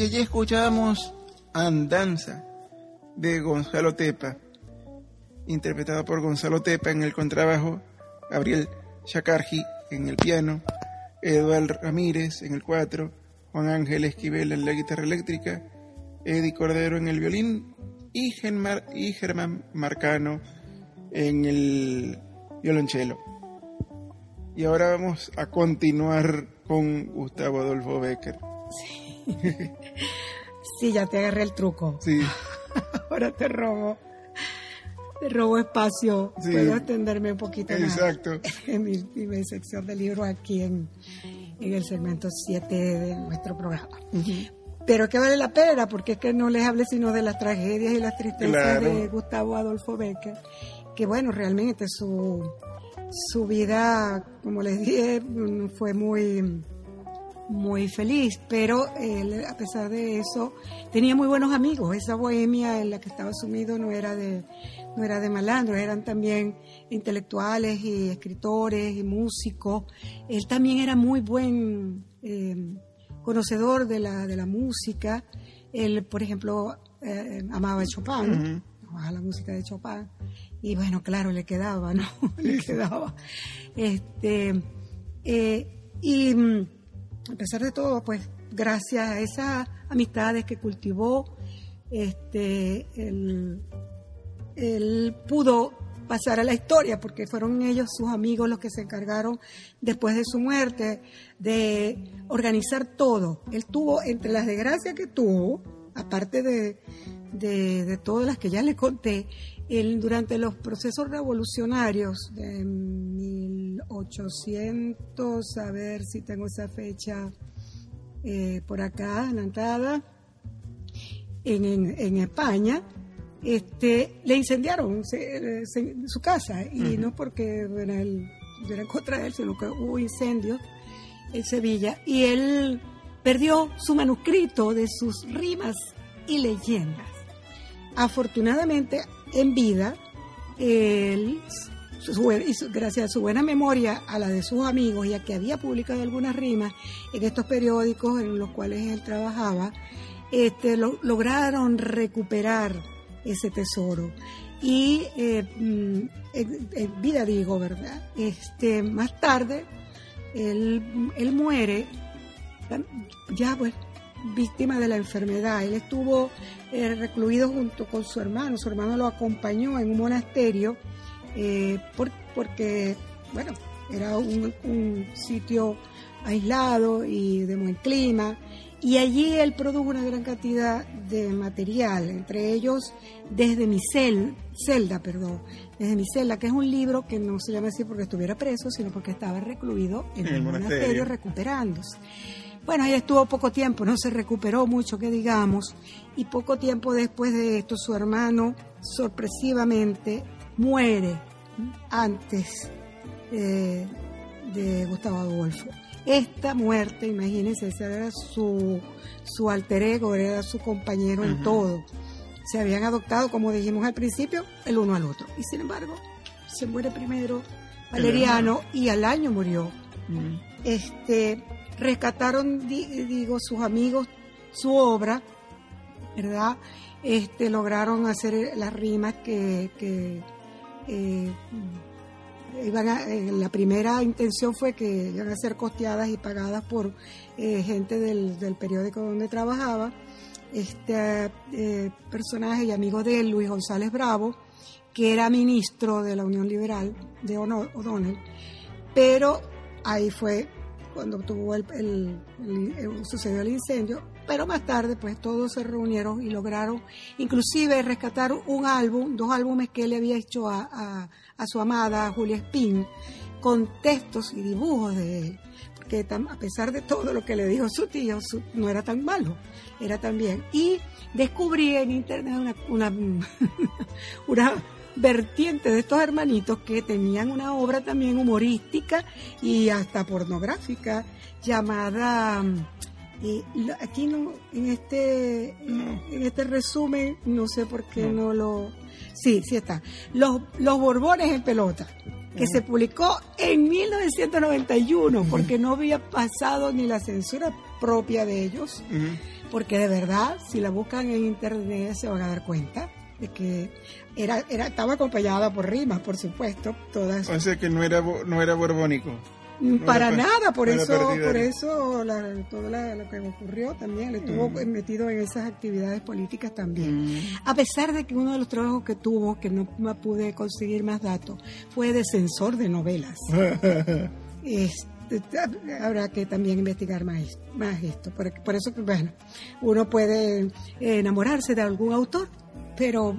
Y allí escuchábamos Andanza de Gonzalo Tepa, interpretado por Gonzalo Tepa en el contrabajo, Gabriel Chacarji en el piano, Eduardo Ramírez en el cuatro, Juan Ángel Esquivel en la guitarra eléctrica, Eddie Cordero en el violín y, y Germán Marcano en el violonchelo. Y ahora vamos a continuar con Gustavo Adolfo Becker. Sí. Ya te agarré el truco. Sí. <laughs> ahora te robo. Te robo espacio. Puedo extenderme un poquito Exacto. más <laughs> en mi, mi, sección de libros aquí en, en el segmento 7 de nuestro programa. Pero que vale la pena, porque es que no les hable sino de las tragedias y las tristezas de Gustavo Adolfo Becker, que bueno, realmente su, su vida, como les dije, fue muy muy feliz, pero él, a pesar de eso, tenía muy buenos amigos. Esa bohemia en la que estaba sumido no era de, no era de malandro, eran también intelectuales y escritores y músicos. Él también era muy buen eh, conocedor de la, de la música. Él, por ejemplo, eh, amaba Chopin, amaba la música de Chopin. Y bueno, claro, le quedaba, ¿no? <laughs> le quedaba. Este, eh, y mm, a pesar de todo, pues gracias a esas amistades que cultivó, este, él, pudo pasar a la historia, porque fueron ellos, sus amigos, los que se encargaron después de su muerte de organizar todo. Él tuvo, entre las desgracias que tuvo, aparte de, de, todas las que ya le conté, él, durante los procesos revolucionarios de 1800, a ver si tengo esa fecha eh, por acá, adelantada, en, en, España, este, le incendiaron su casa y no porque era, el, era contra él, sino que hubo incendios en Sevilla y él perdió su manuscrito de sus rimas y leyendas. Afortunadamente, en vida, él gracias a su buena memoria, a la de sus amigos y a que había publicado algunas rimas en estos periódicos en los cuales él trabajaba, este, lograron recuperar ese tesoro. Y eh, mm, en, vida digo, ¿verdad? Este, más tarde, él, él muere, ya pues, víctima de la enfermedad. Él estuvo eh, recluido junto con su hermano. Su hermano lo acompañó en un monasterio eh, porque, bueno, era un, sitio aislado y de buen clima. Y allí él produjo una gran cantidad de material, entre ellos Desde mi celda, perdón, Desde mi celda, que es un libro que no se llama así porque estuviera preso, sino porque estaba recluido en, el monasterio recuperándose. Bueno, ahí estuvo poco tiempo, no se recuperó mucho, que digamos, y poco tiempo después de esto su hermano sorpresivamente muere antes eh, de Gustavo Adolfo. Esta muerte, imagínense, ese era su, su alter ego, era su compañero en todo. Se habían adoptado, como dijimos al principio, el uno al otro. Y sin embargo, se muere primero Valeriano y al año murió. Este, rescataron, digo, sus amigos su obra, ¿verdad? Este, lograron hacer las rimas que, eh, iban eh, la primera intención fue que iban a ser costeadas y pagadas por eh, gente del, periódico donde trabajaba. Este personaje y amigo de Luis González Bravo, que era ministro de la Unión Liberal de O'Donnell, pero ahí fue cuando tuvo el, sucedió el incendio, pero más tarde pues todos se reunieron y lograron inclusive rescatar un álbum, dos álbumes que él había hecho a, su amada Julia Spin, con textos y dibujos de él. Porque a pesar de todo lo que le dijo su tío, no era tan malo, era tan bien. Y descubrí en internet una, una, <laughs> una vertiente de estos hermanitos que tenían una obra también humorística y hasta pornográfica llamada y aquí no en este en este resumen no sé por qué no, lo sí sí está. Los los Borbones en pelota que se publicó en 1991 porque no había pasado ni la censura propia de ellos porque de verdad, si la buscan en internet se van a dar cuenta de que era, era estaba acompañada por rimas, por supuesto, todas. O sea que no era no era borbónico. Mm, para nada, por eso, por eso todo lo que ocurrió también, le estuvo mm. metido en esas actividades políticas también. Mm. A pesar de que uno de los trabajos que tuvo, que no pude conseguir más datos, fue de censor de novelas. <laughs> este, habrá que también investigar más, más esto. Por, por eso, bueno, uno puede enamorarse de algún autor, pero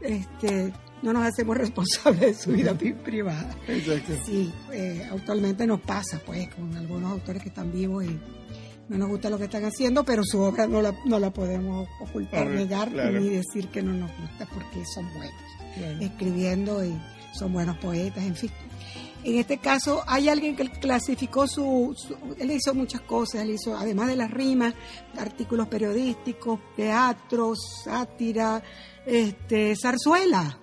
este no nos hacemos responsables de su vida privada. Exacto. Sí, eh, actualmente nos pasa, pues, con algunos autores que están vivos y no nos gusta lo que están haciendo, pero su obra no la, no la podemos ocultar, negar ni decir que no nos gusta porque son buenos escribiendo y son buenos poetas, en fin. En este caso, hay alguien que clasificó su, su, Él hizo muchas cosas, él hizo, además de las rimas, artículos periodísticos, teatro, sátira, este, zarzuela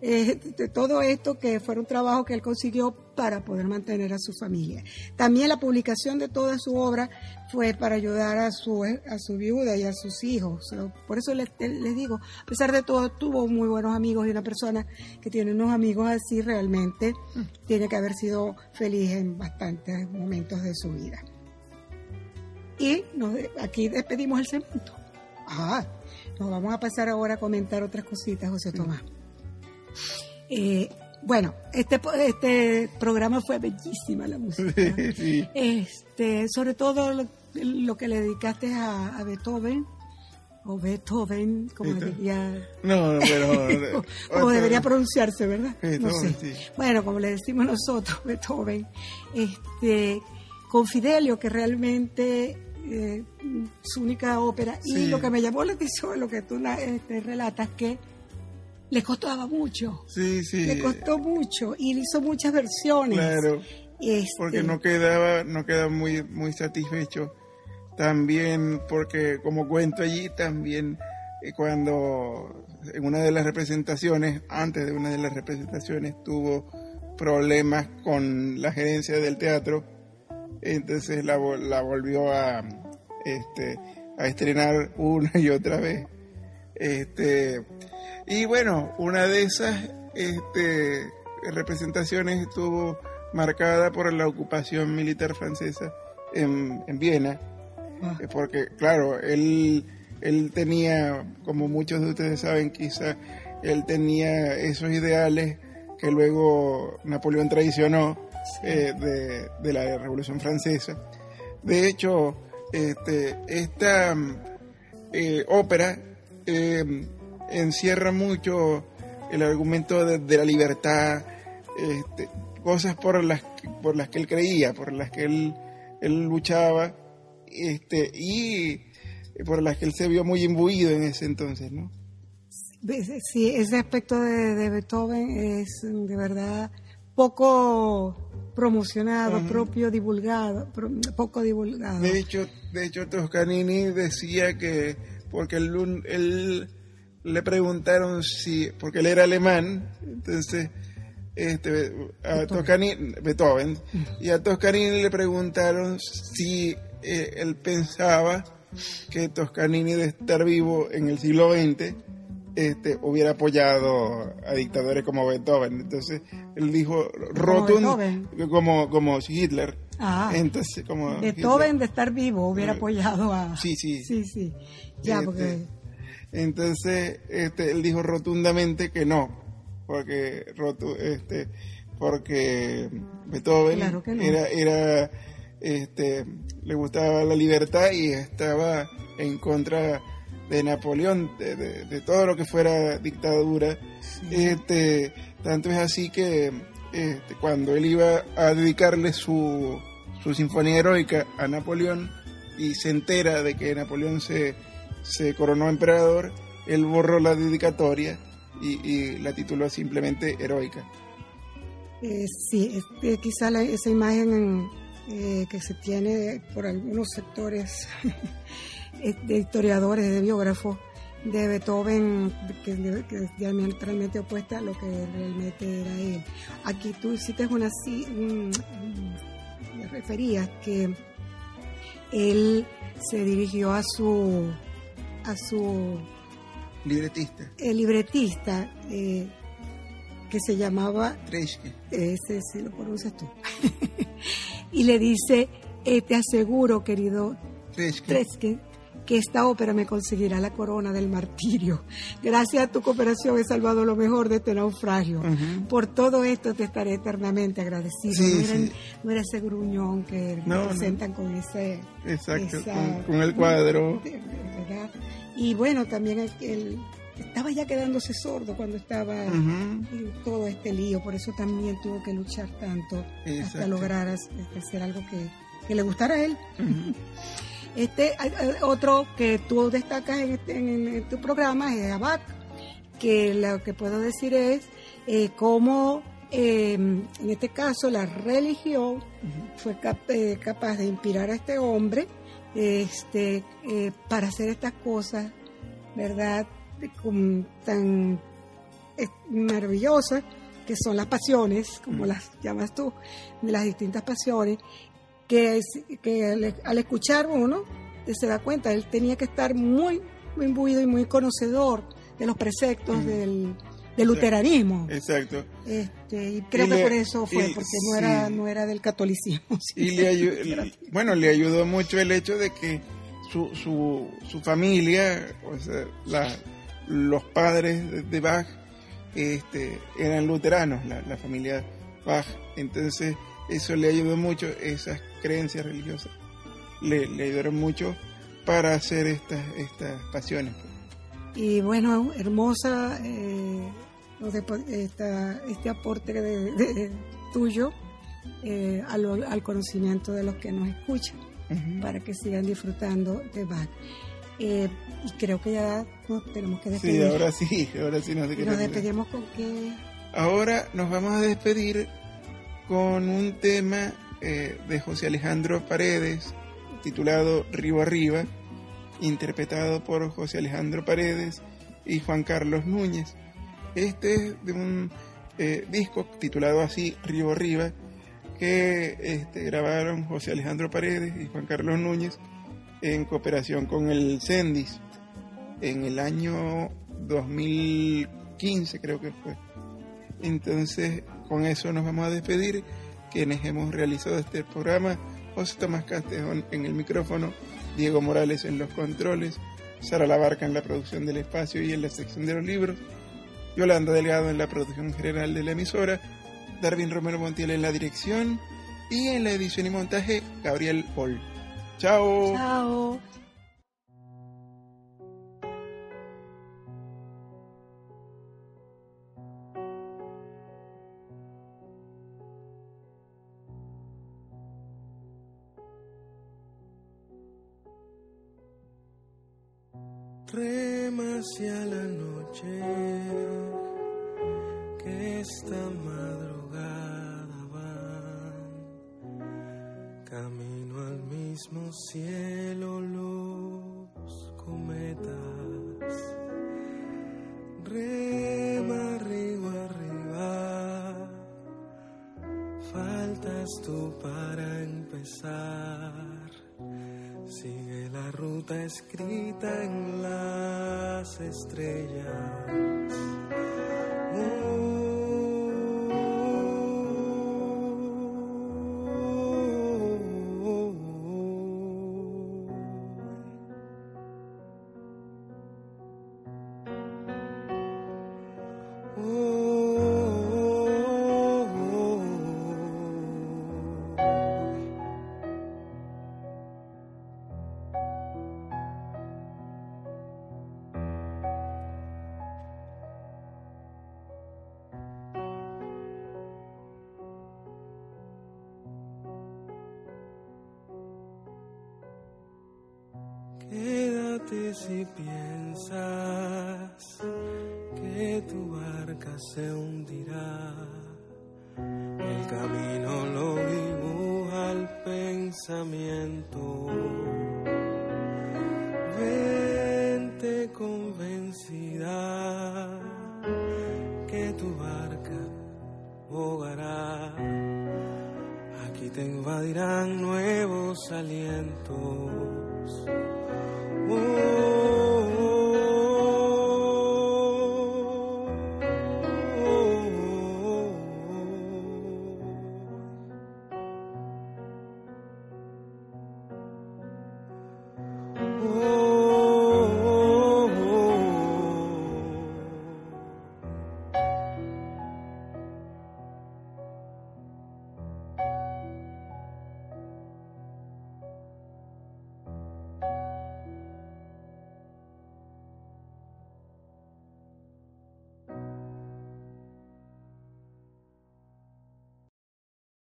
eh, de todo esto que fue un trabajo que él consiguió para poder mantener a su familia. También la publicación de toda su obra fue para ayudar a su, a su viuda y a sus hijos. por eso les, les, digo, a pesar de todo, tuvo muy buenos amigos y una persona que tiene unos amigos así realmente tiene que haber sido feliz en bastantes momentos de su vida. Y aquí despedimos el cemento. Ah, nos vamos a pasar ahora a comentar otras cositas, José Tomás. Eh, bueno, este, este programa fue bellísima la música. <laughs> Este, sobre todo lo, que le dedicaste a, Beethoven, o Beethoven, como debería, no, pero, <laughs> como debería pronunciarse, ¿verdad? no sé. Bueno, como le decimos nosotros, <laughs> Beethoven, este, con Fidelio, que realmente eh, su única ópera, y lo que me llamó la atención, lo que tú este, relatas, que le costaba mucho. Sí, sí. Le costó mucho y él hizo muchas versiones. Claro. Este, porque no quedaba, no quedaba muy, muy satisfecho. También porque, como cuento allí, también eh, cuando en una de las representaciones, antes de una de las representaciones, tuvo problemas con la gerencia del teatro, entonces la, la volvió a, este, a estrenar una y otra vez. Este, y bueno, una de esas este, representaciones estuvo marcada por la ocupación militar francesa en, Viena, ah. eh, porque claro, él, él tenía, como muchos de ustedes saben, quizá él tenía esos ideales que luego Napoleón traicionó eh, de, la Revolución Francesa. De hecho, este, esta eh, ópera encierra mucho el argumento de, la libertad, este, cosas por las, por las que él creía, por las que él, él luchaba, este, y por las que él se vio muy imbuido en ese entonces, ¿no? Sí, ese aspecto de, Beethoven es de verdad poco promocionado, propio divulgado, poco divulgado. De hecho, de hecho Toscanini decía que porque él, él le preguntaron si, porque él era alemán, entonces este, a Toscanini, Beethoven, y a Toscanini le preguntaron si eh, él pensaba que Toscanini de estar vivo en el siglo XX este, hubiera apoyado a dictadores como Beethoven. Entonces él dijo rotundo como, como Hitler. Ah, entonces como Beethoven de estar vivo hubiera eh, apoyado a... Sí, sí. Sí, sí. Ya, este, porque entonces, este, él dijo rotundamente que no, porque, este, porque Beethoven era, era, este, le gustaba la libertad y estaba en contra de Napoleón, de, todo lo que fuera dictadura. Este, tanto es así que este, cuando él iba a dedicarle su, su sinfonía heroica a Napoleón y se entera de que Napoleón se se coronó emperador, él borró la dedicatoria y, la tituló simplemente Heroica. Eh, sí, este, quizá esa imagen eh, que se tiene por algunos sectores <laughs> de historiadores, de biógrafos, de Beethoven, que, es diametralmente opuesta a lo que realmente era él. Aquí tú hiciste una... me referías que él se dirigió a su a su libretista, el libretista eh, que se llamaba Treschke. ese sí lo pronuncias tú <laughs> y le dice eh, te aseguro querido Treschke. Treschke que esta ópera me conseguirá la corona del martirio. Gracias a tu cooperación he salvado lo mejor de este naufragio. Ujú. Por todo esto te estaré eternamente agradecido. Sí, no, eran- sí. no era ese gruñón que No, no. presentan con ese... Exacto, esa- con, con el cuadro. ¿Verdad? Y bueno, también el, el- estaba ya quedándose sordo cuando estaba en todo este lío, por eso también tuvo que luchar tanto hasta lograr as- hacer algo que, que le gustara a él. Este otro que tú destacas en, este- en- en tu programa es Abad, que lo que puedo decir es eh, cómo eh, en este caso la religión fue cap- eh, capaz de inspirar a este hombre este, eh, para hacer estas cosas, ¿verdad? Con- tan eh, maravillosas que son las pasiones, como Mm. las llamas tú, de las distintas pasiones, que, es- que al, al escuchar uno eh, se da cuenta, él tenía que estar muy, muy imbuido y muy conocedor de los preceptos Mm. del, del luteranismo. Exacto. Este, y creo Y que le- por eso fue, y- porque no era, no era del catolicismo. <laughs> Y le ayu- bueno, le ayudó mucho el hecho de que su, su, su familia, o sea, la- los padres de, Bach, este, eran luteranos, la, la familia Bach. Entonces, eso le ayudó mucho, esas creencias religiosas le, le ayudaron mucho para hacer estas, estas pasiones. Y bueno, hermosa eh, no sé, pues, esta- este aporte de, de- tuyo eh, al, al conocimiento de los que nos escuchan para que sigan disfrutando de Bach. Eh, y creo que ya nos tenemos que Sí, despedir. ahora sí, ahora sí nos nos despedimos con que Ahora nos vamos a despedir con un tema eh, de José Alejandro Paredes titulado Río Arriba, interpretado por José Alejandro Paredes y Juan Carlos Núñez. Este es de un eh, disco titulado así Río Arriba que este, grabaron José Alejandro Paredes y Juan Carlos Núñez en cooperación con el Cendis en el año 2015 creo que fue. Entonces, con eso nos vamos a despedir. Quienes hemos realizado este programa, José Tomás Castejón en el micrófono, Diego Morales en los controles, Sara Labarca en la producción del espacio y en la sección de los libros, Yolanda Delgado en la producción general de la emisora, Darwin Romero Montiel en la dirección y en la edición y montaje, Gabriel Paul. Chao. chao. Las estrellas.